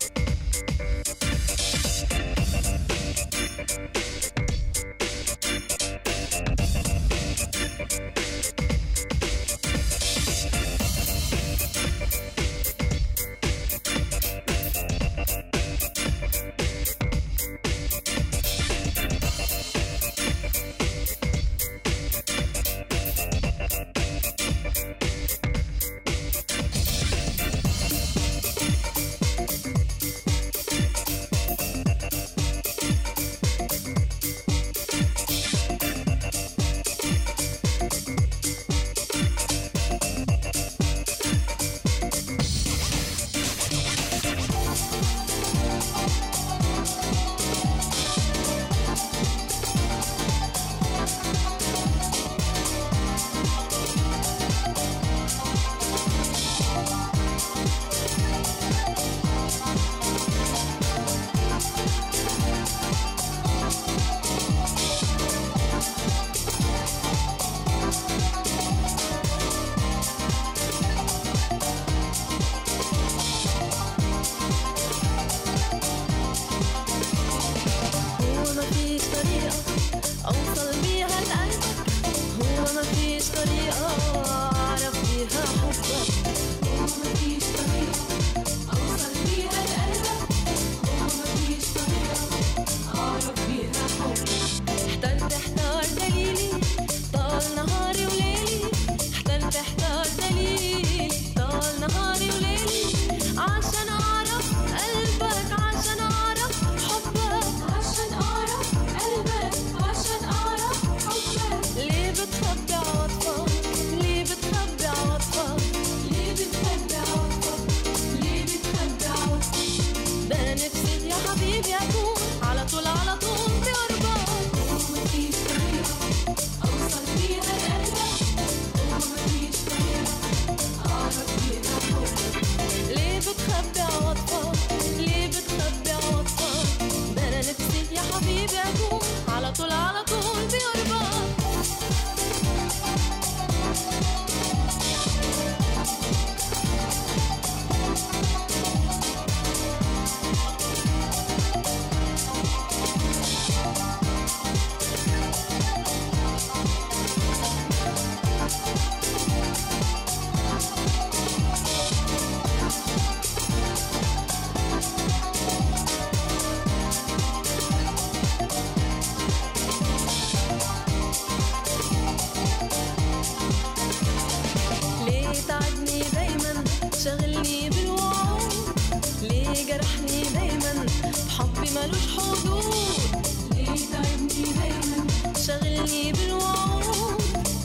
ليه تعبني دايما. شغلني بالوعود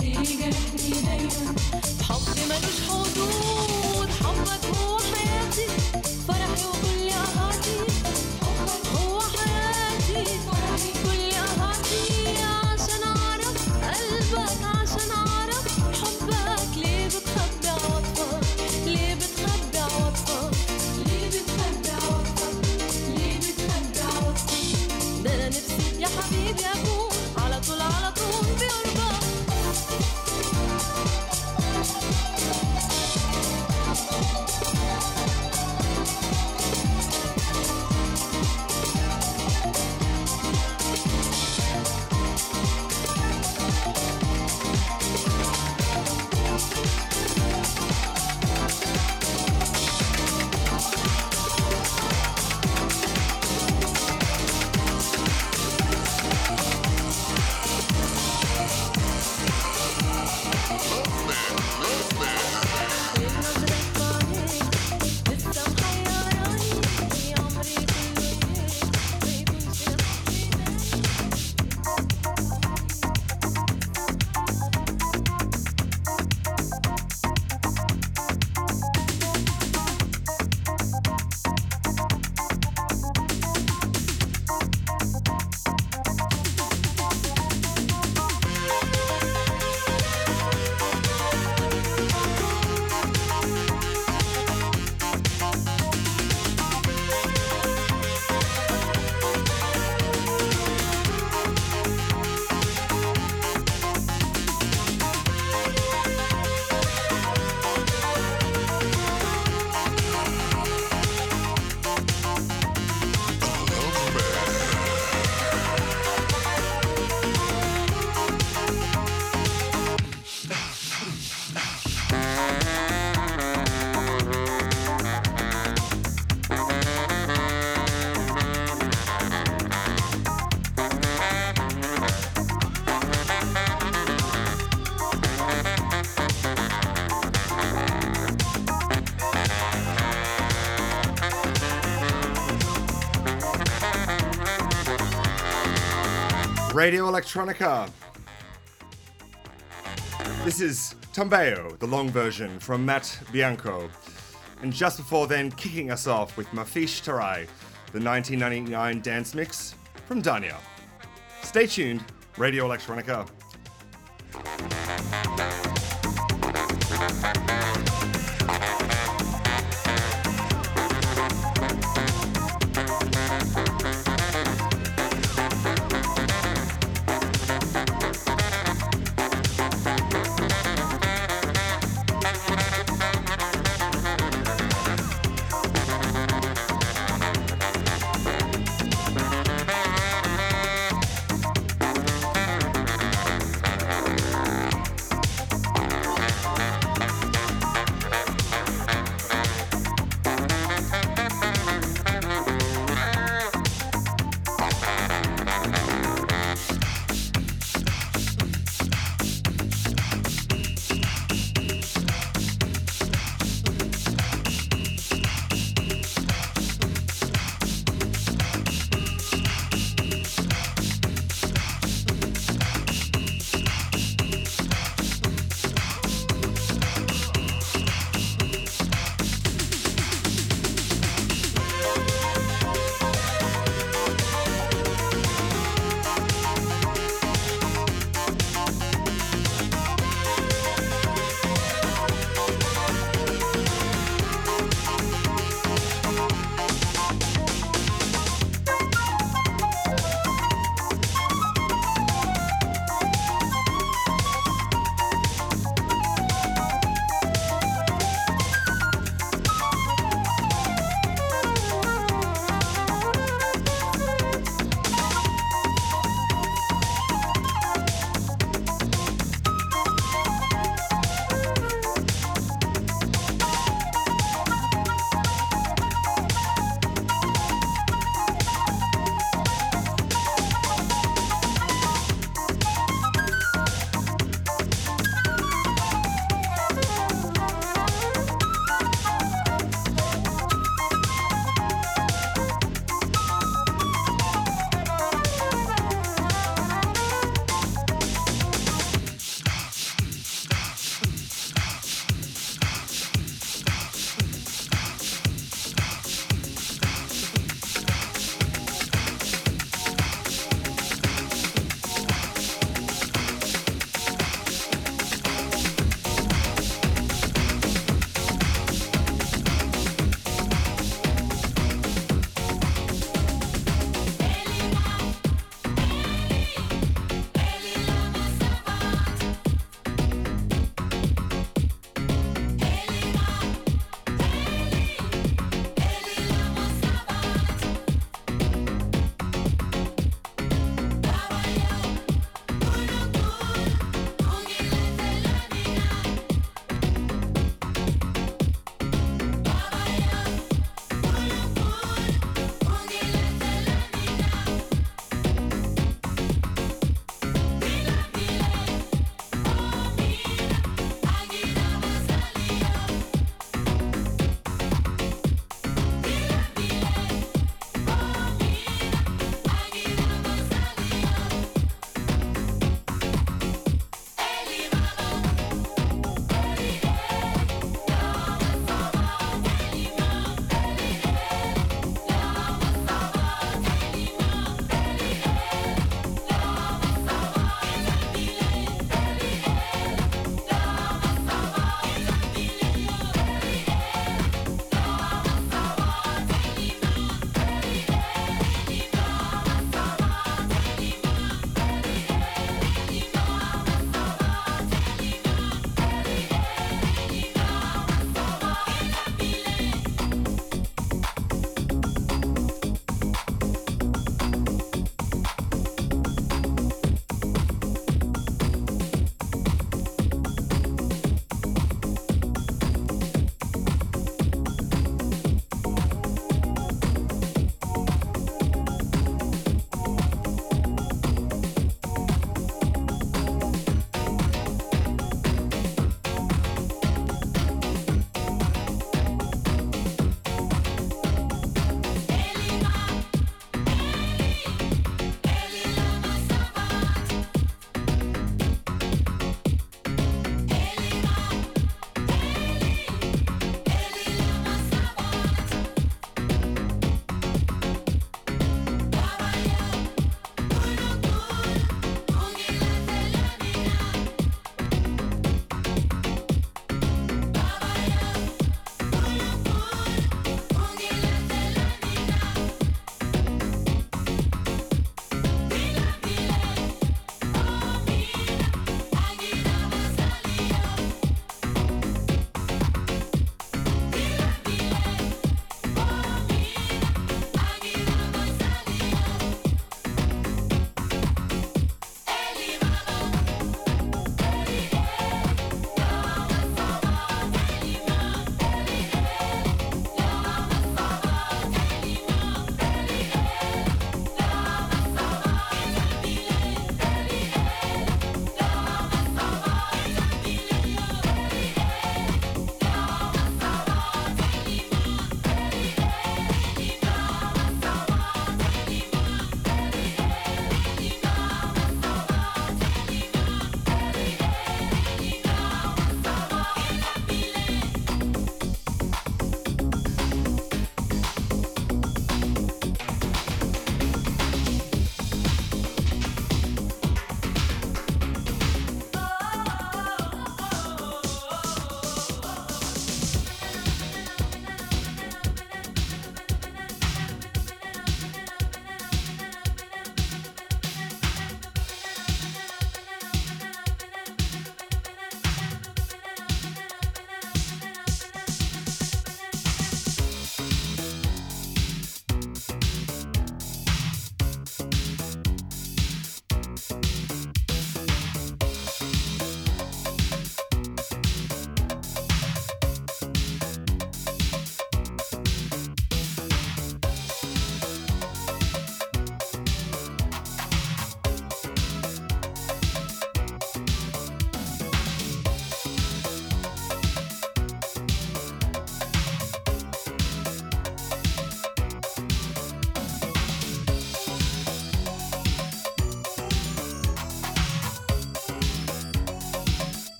ليه جرحني دايما بحبي ملوش حدود. Radio Electronica. This is Tombeo, the long version from Matt Bianco. And just before then, kicking us off with Mafish Tarai, the 1999 dance mix from Dania. Stay tuned, Radio Electronica.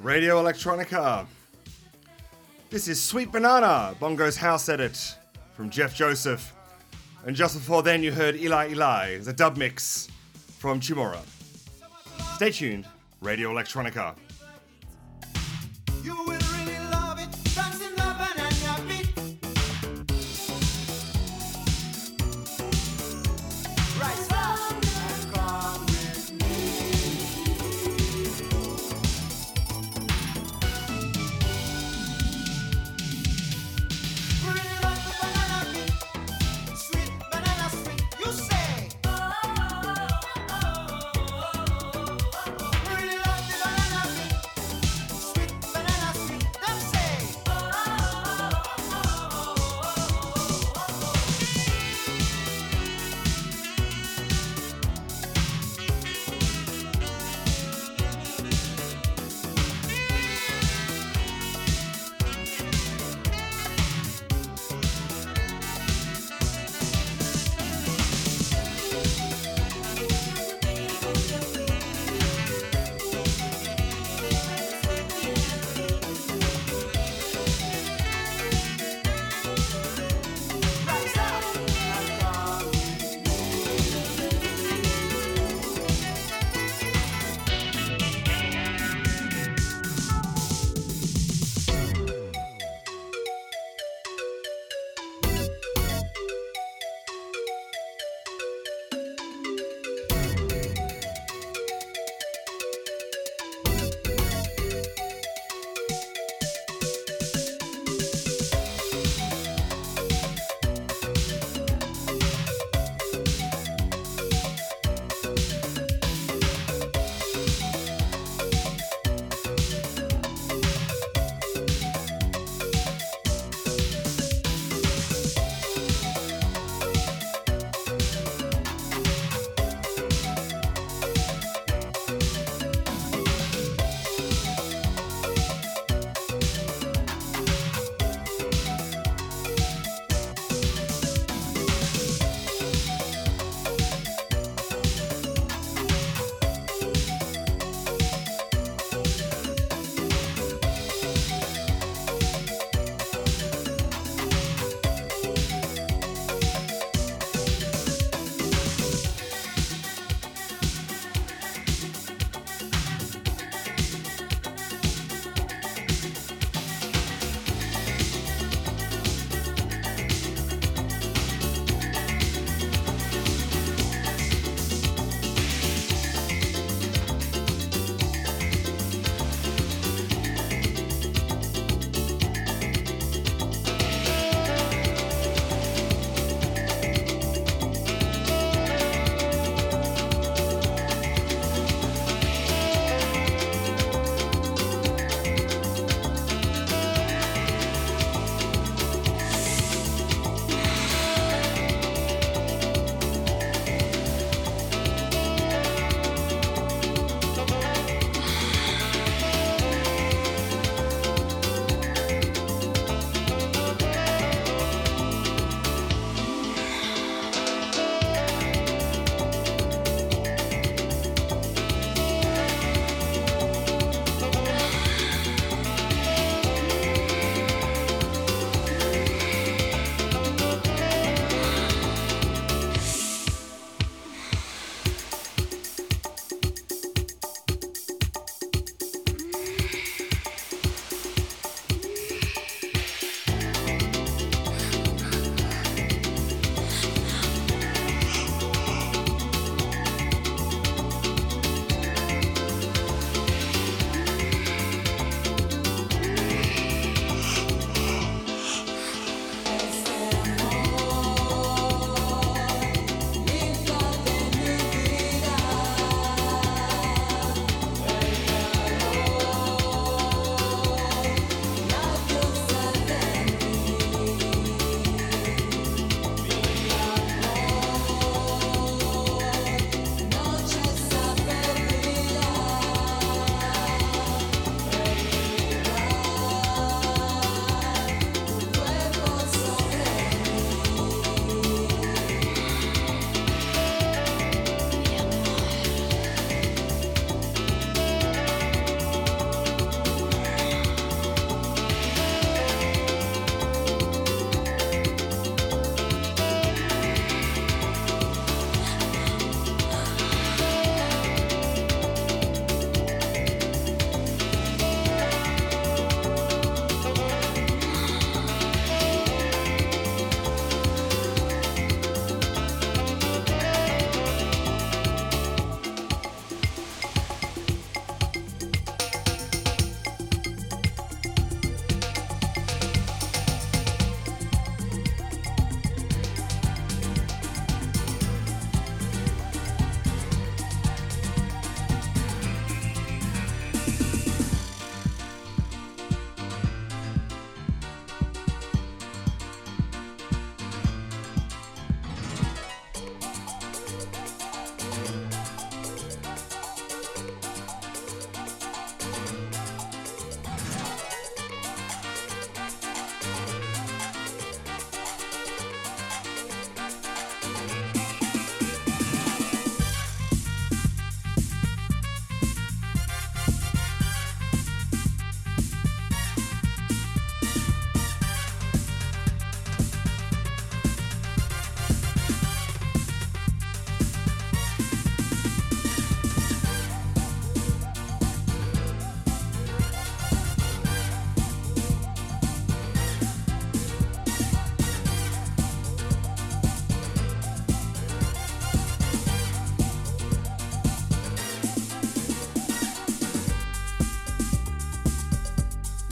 Radio Electronica. This is Sweet Banana, Bongo's house edit from Jeff Joseph. And just before then, you heard Eli Eli, the dub mix from Chimora. Stay tuned, Radio Electronica.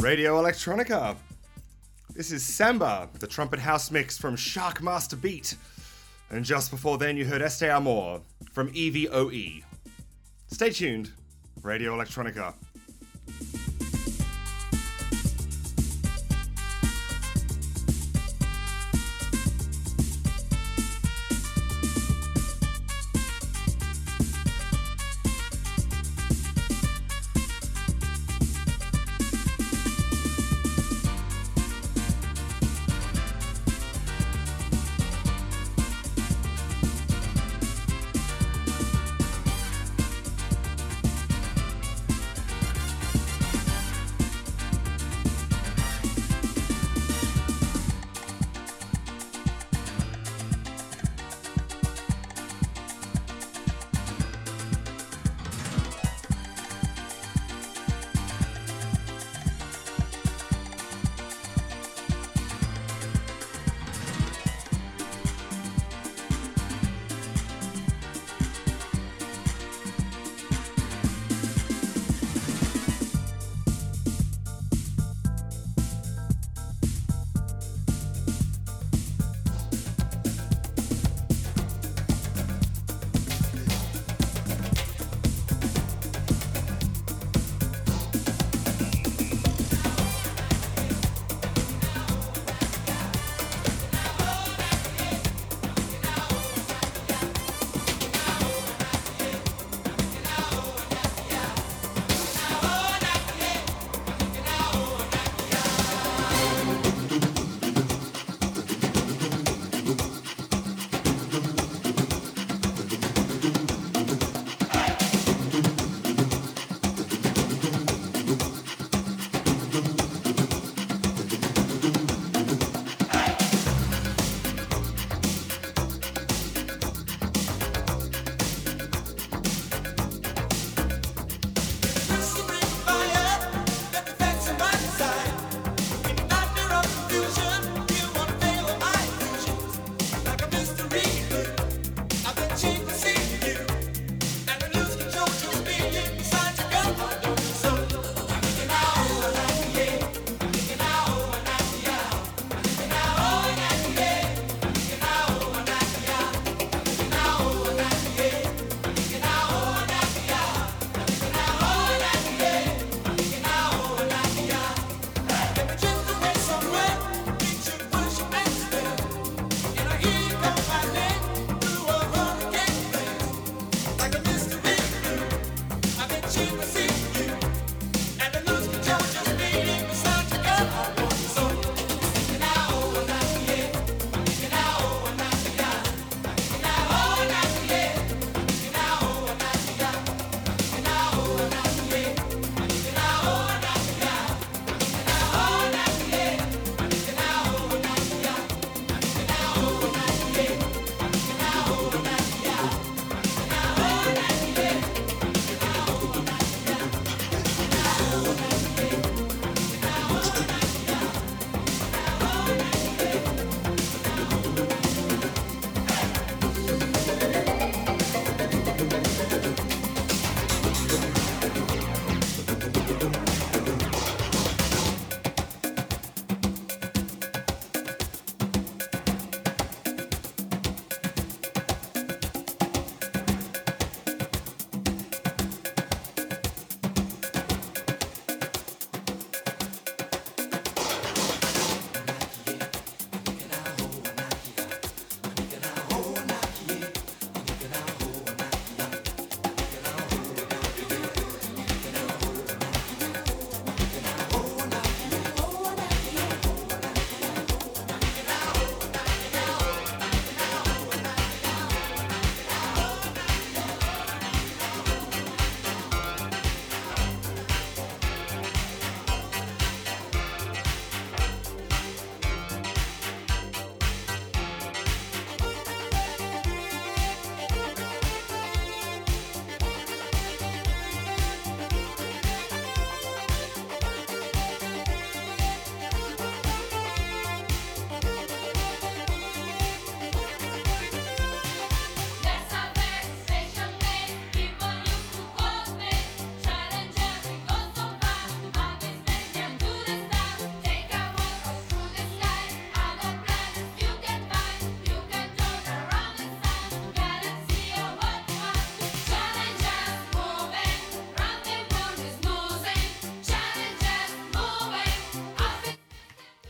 Radio Electronica. This is Samba, the trumpet house mix from Shark Master Beat. And just before then, you heard Este Amor from EVOE. Stay tuned, Radio Electronica.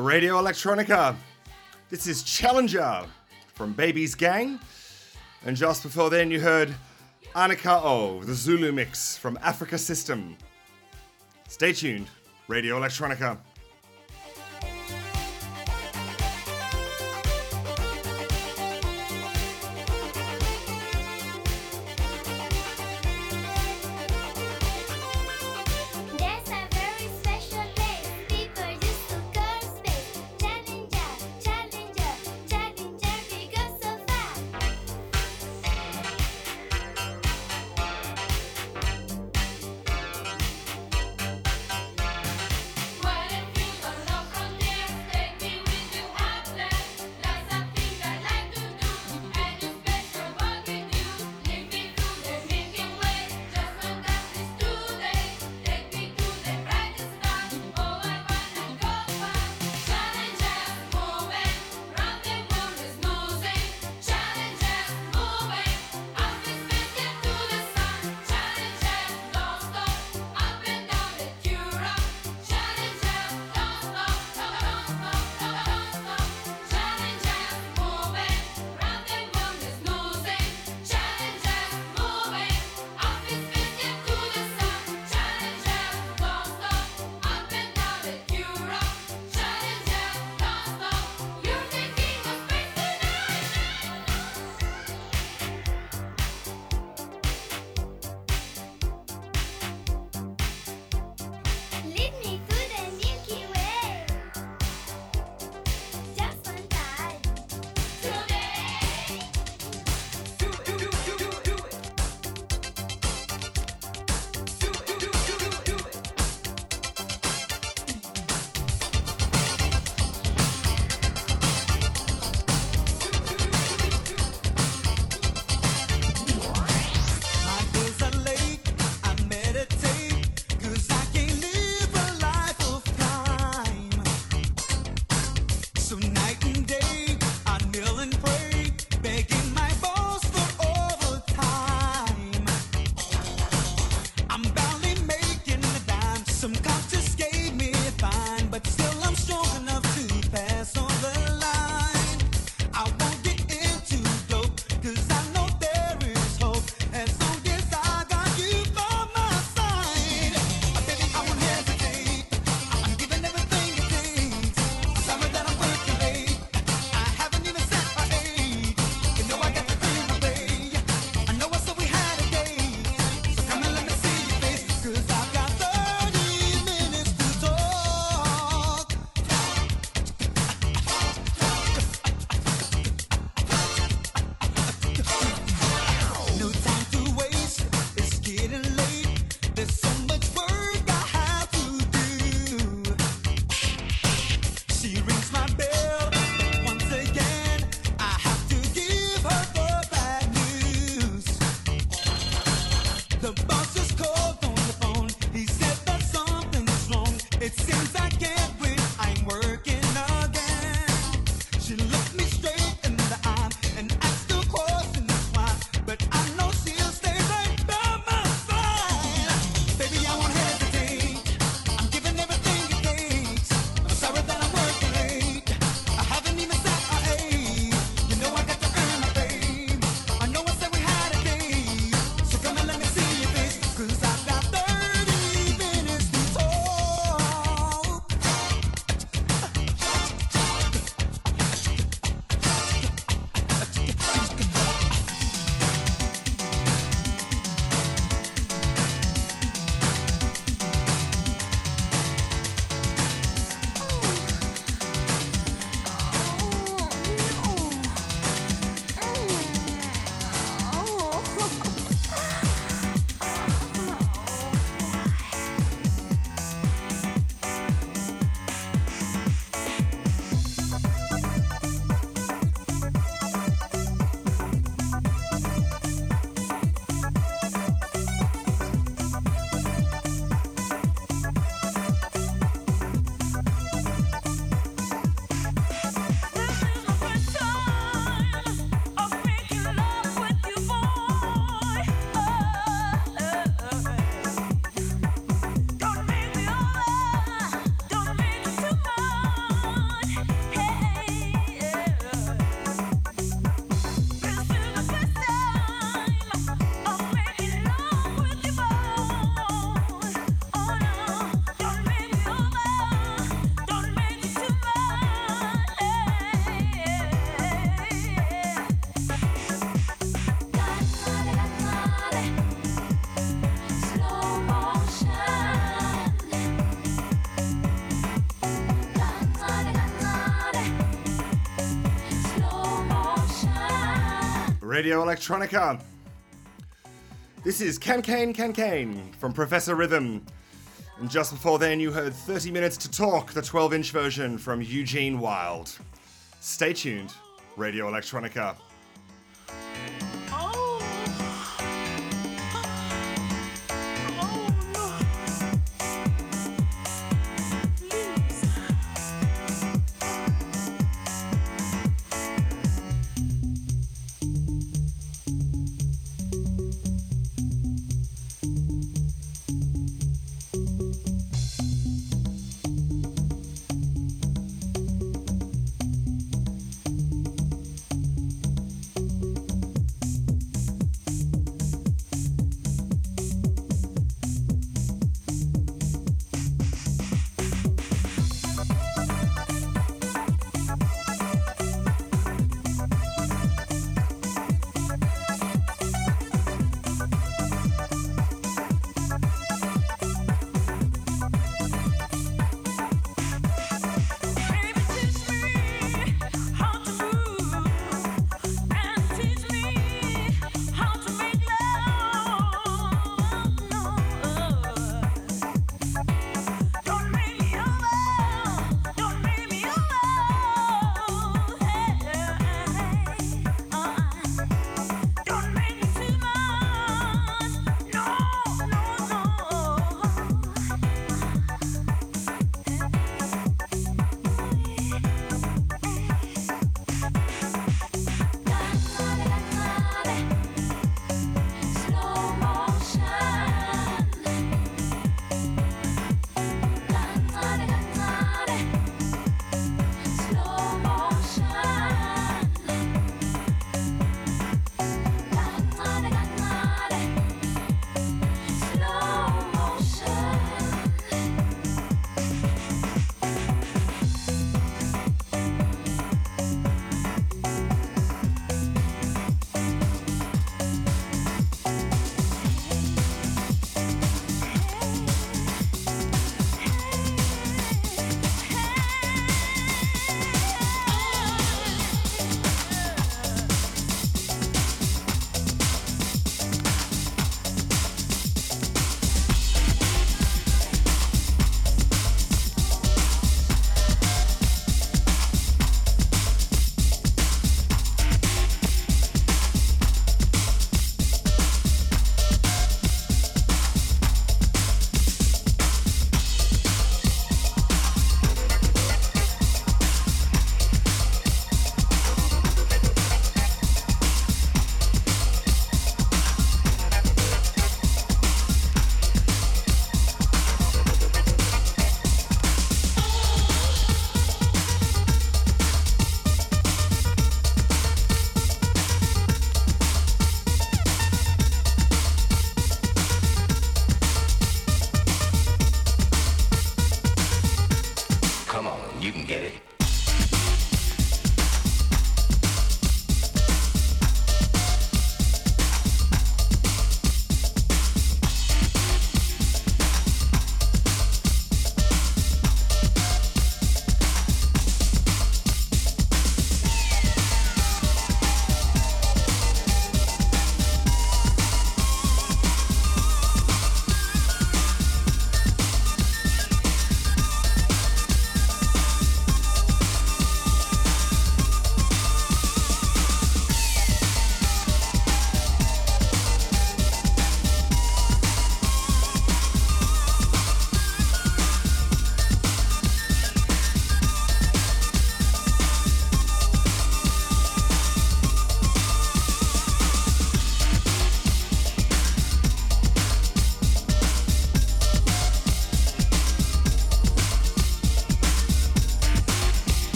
Radio Electronica. This is Challenger from Baby's Gang. And just before then, you heard Anika O, the Zulu mix from Africa System. Stay tuned, Radio Electronica. Radio Electronica. This is Can Cane Can Cane from Professor Rhythm. And just before then, you heard 30 Minutes to Talk, the 12 inch version from Eugene Wilde. Stay tuned, Radio Electronica.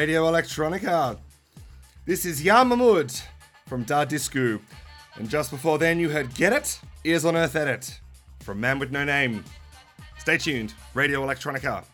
Radio Electronica. This is Yamamud from Da Disco. And just before then, you heard Get It, Ears on Earth Edit from Man with No Name. Stay tuned, Radio Electronica.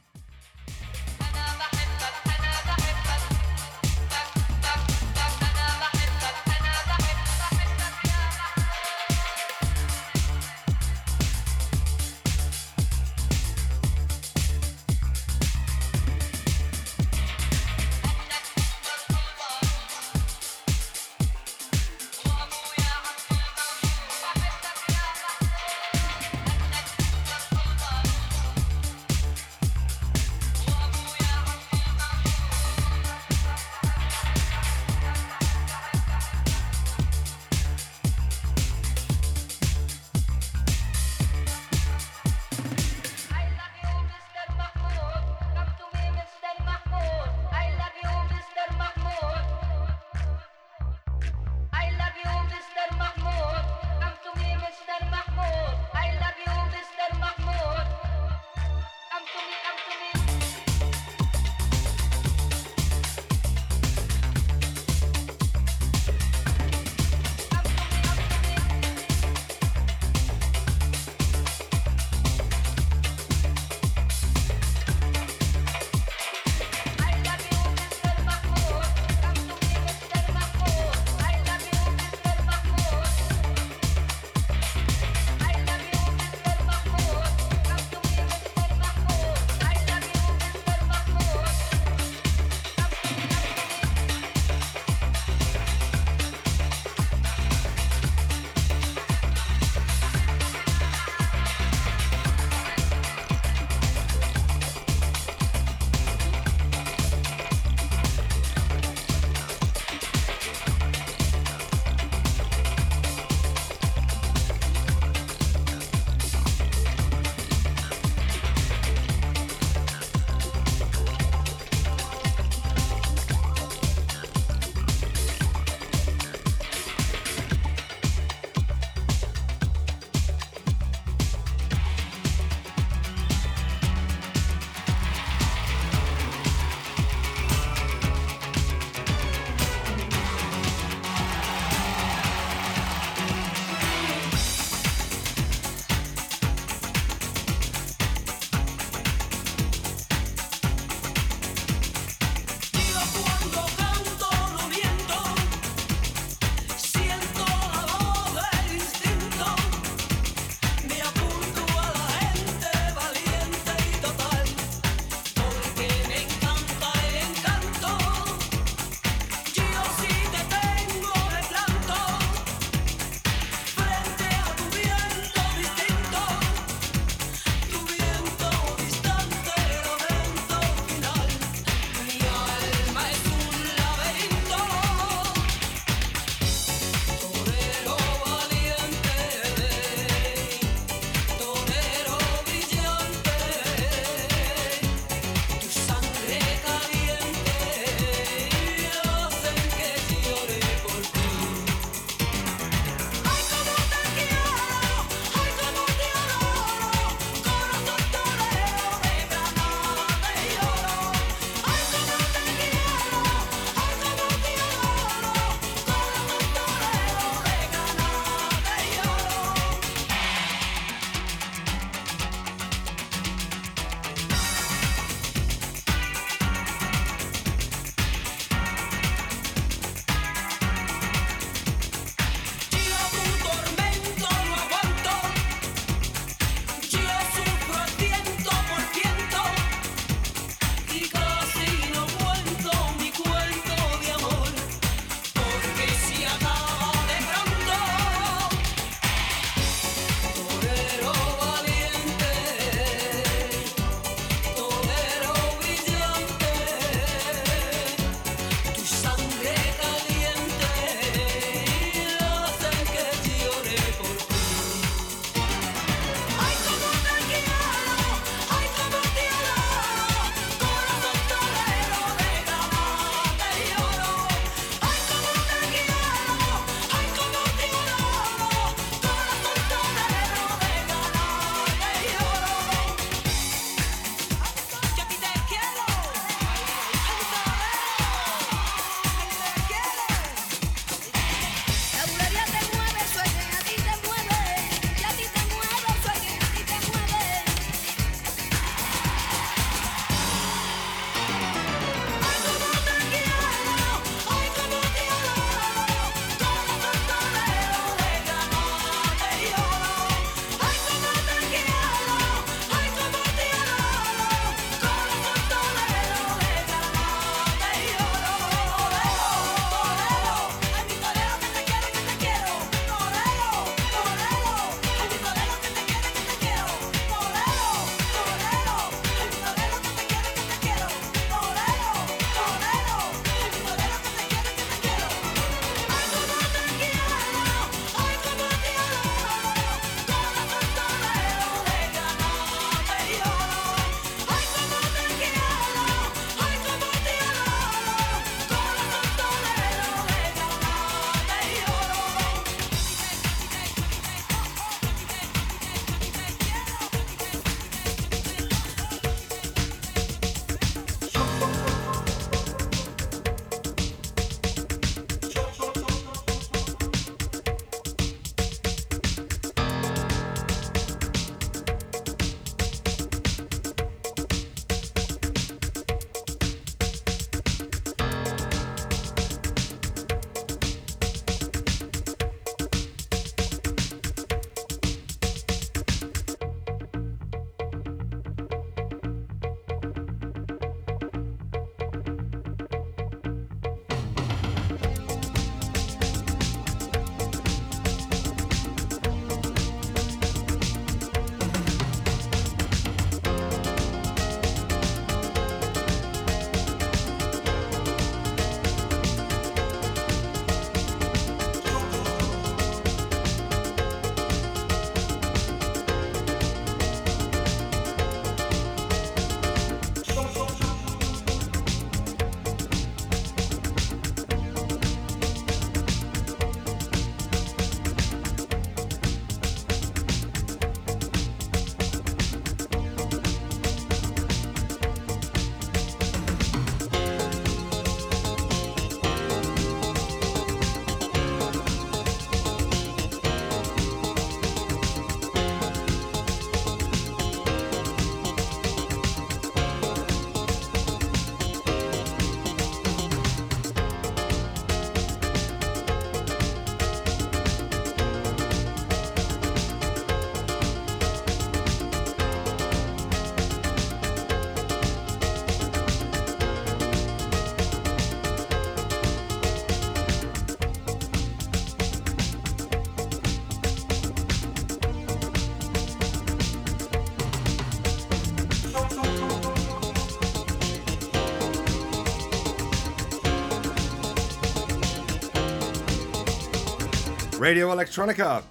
Radio Electronica.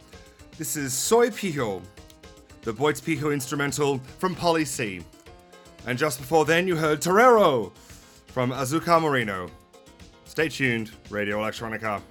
This is Soy Pijo, the Boits Pijo instrumental from Polly C. And just before then, you heard Torero from Azucar Moreno. Stay tuned, Radio Electronica.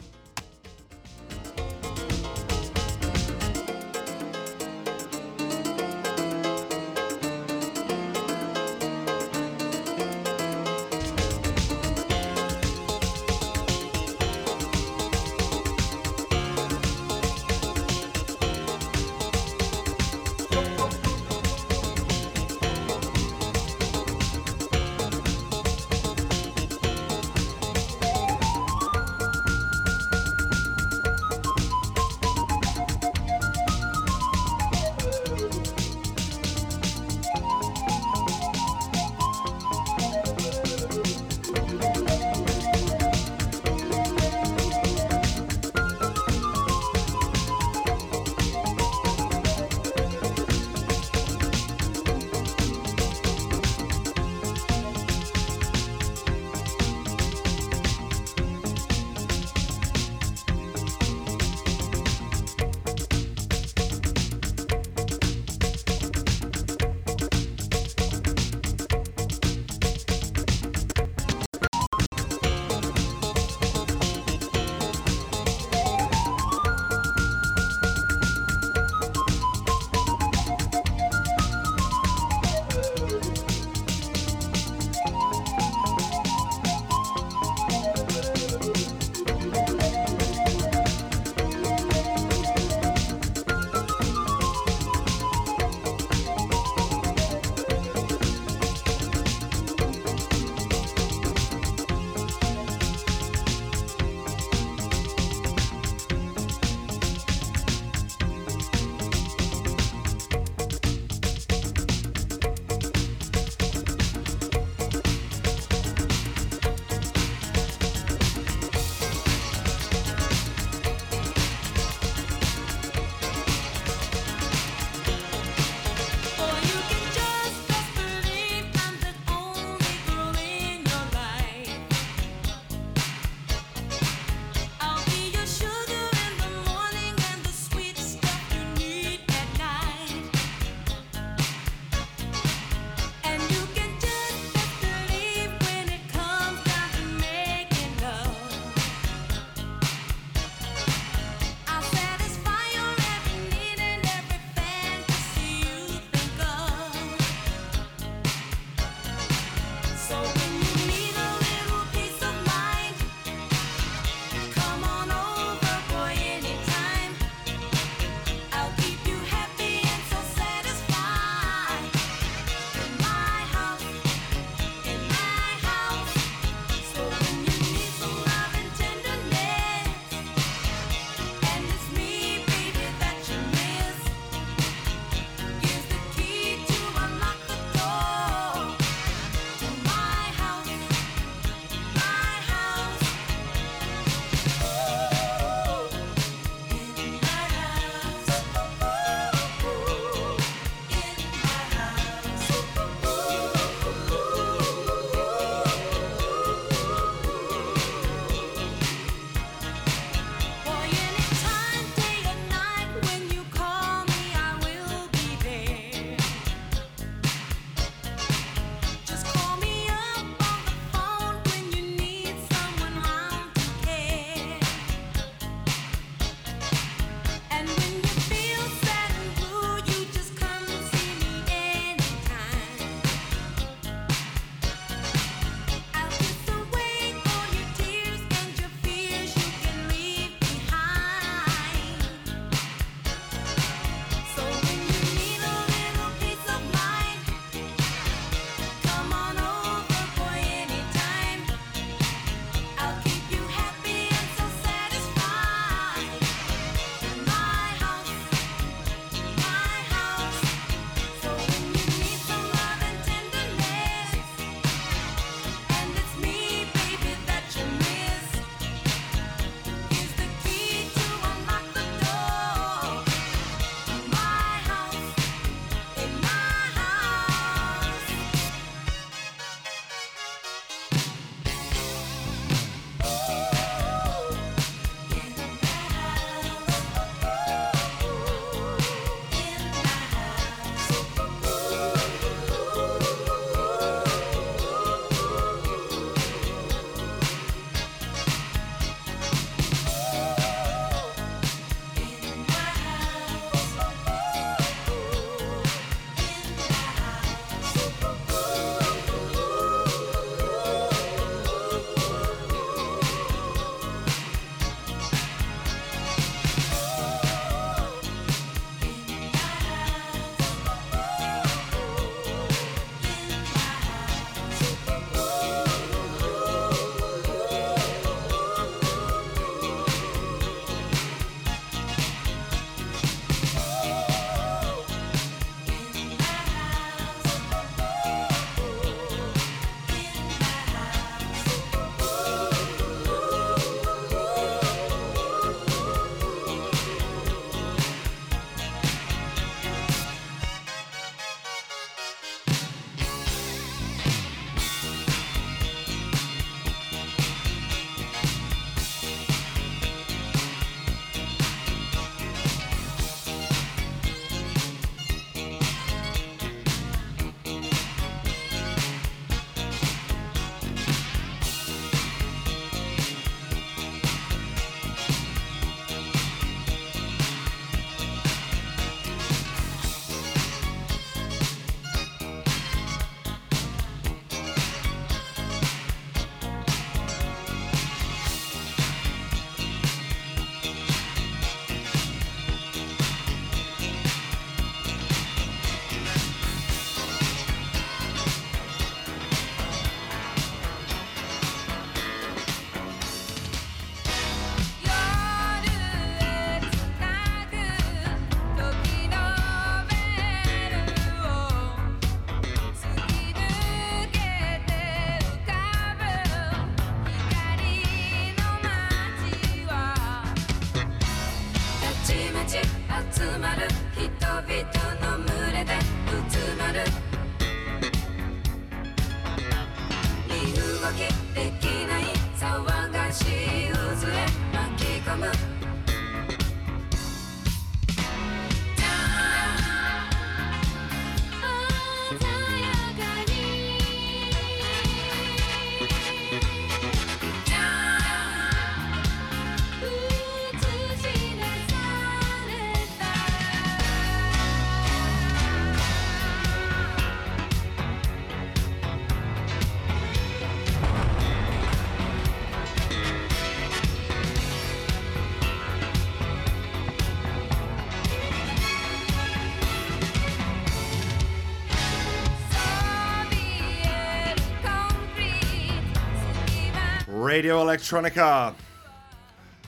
Radio Electronica.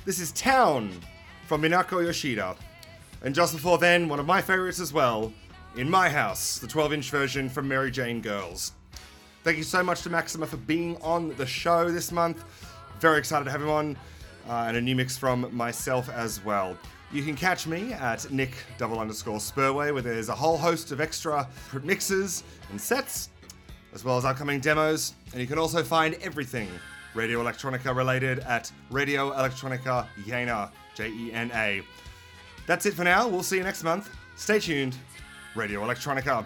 This is Town from Minako Yoshida. And just before then, one of my favorites as well, In My House, the 12 inch version from Mary Jane Girls. Thank you so much to Maxima for being on the show this month. Very excited to have him on. Uh, and a new mix from myself as well. You can catch me at Nick double underscore Spurway, where there's a whole host of extra mixes and sets, as well as upcoming demos. And you can also find everything Radio Electronica related at Radio Electronica Jena, J E N A. That's it for now. We'll see you next month. Stay tuned. Radio Electronica.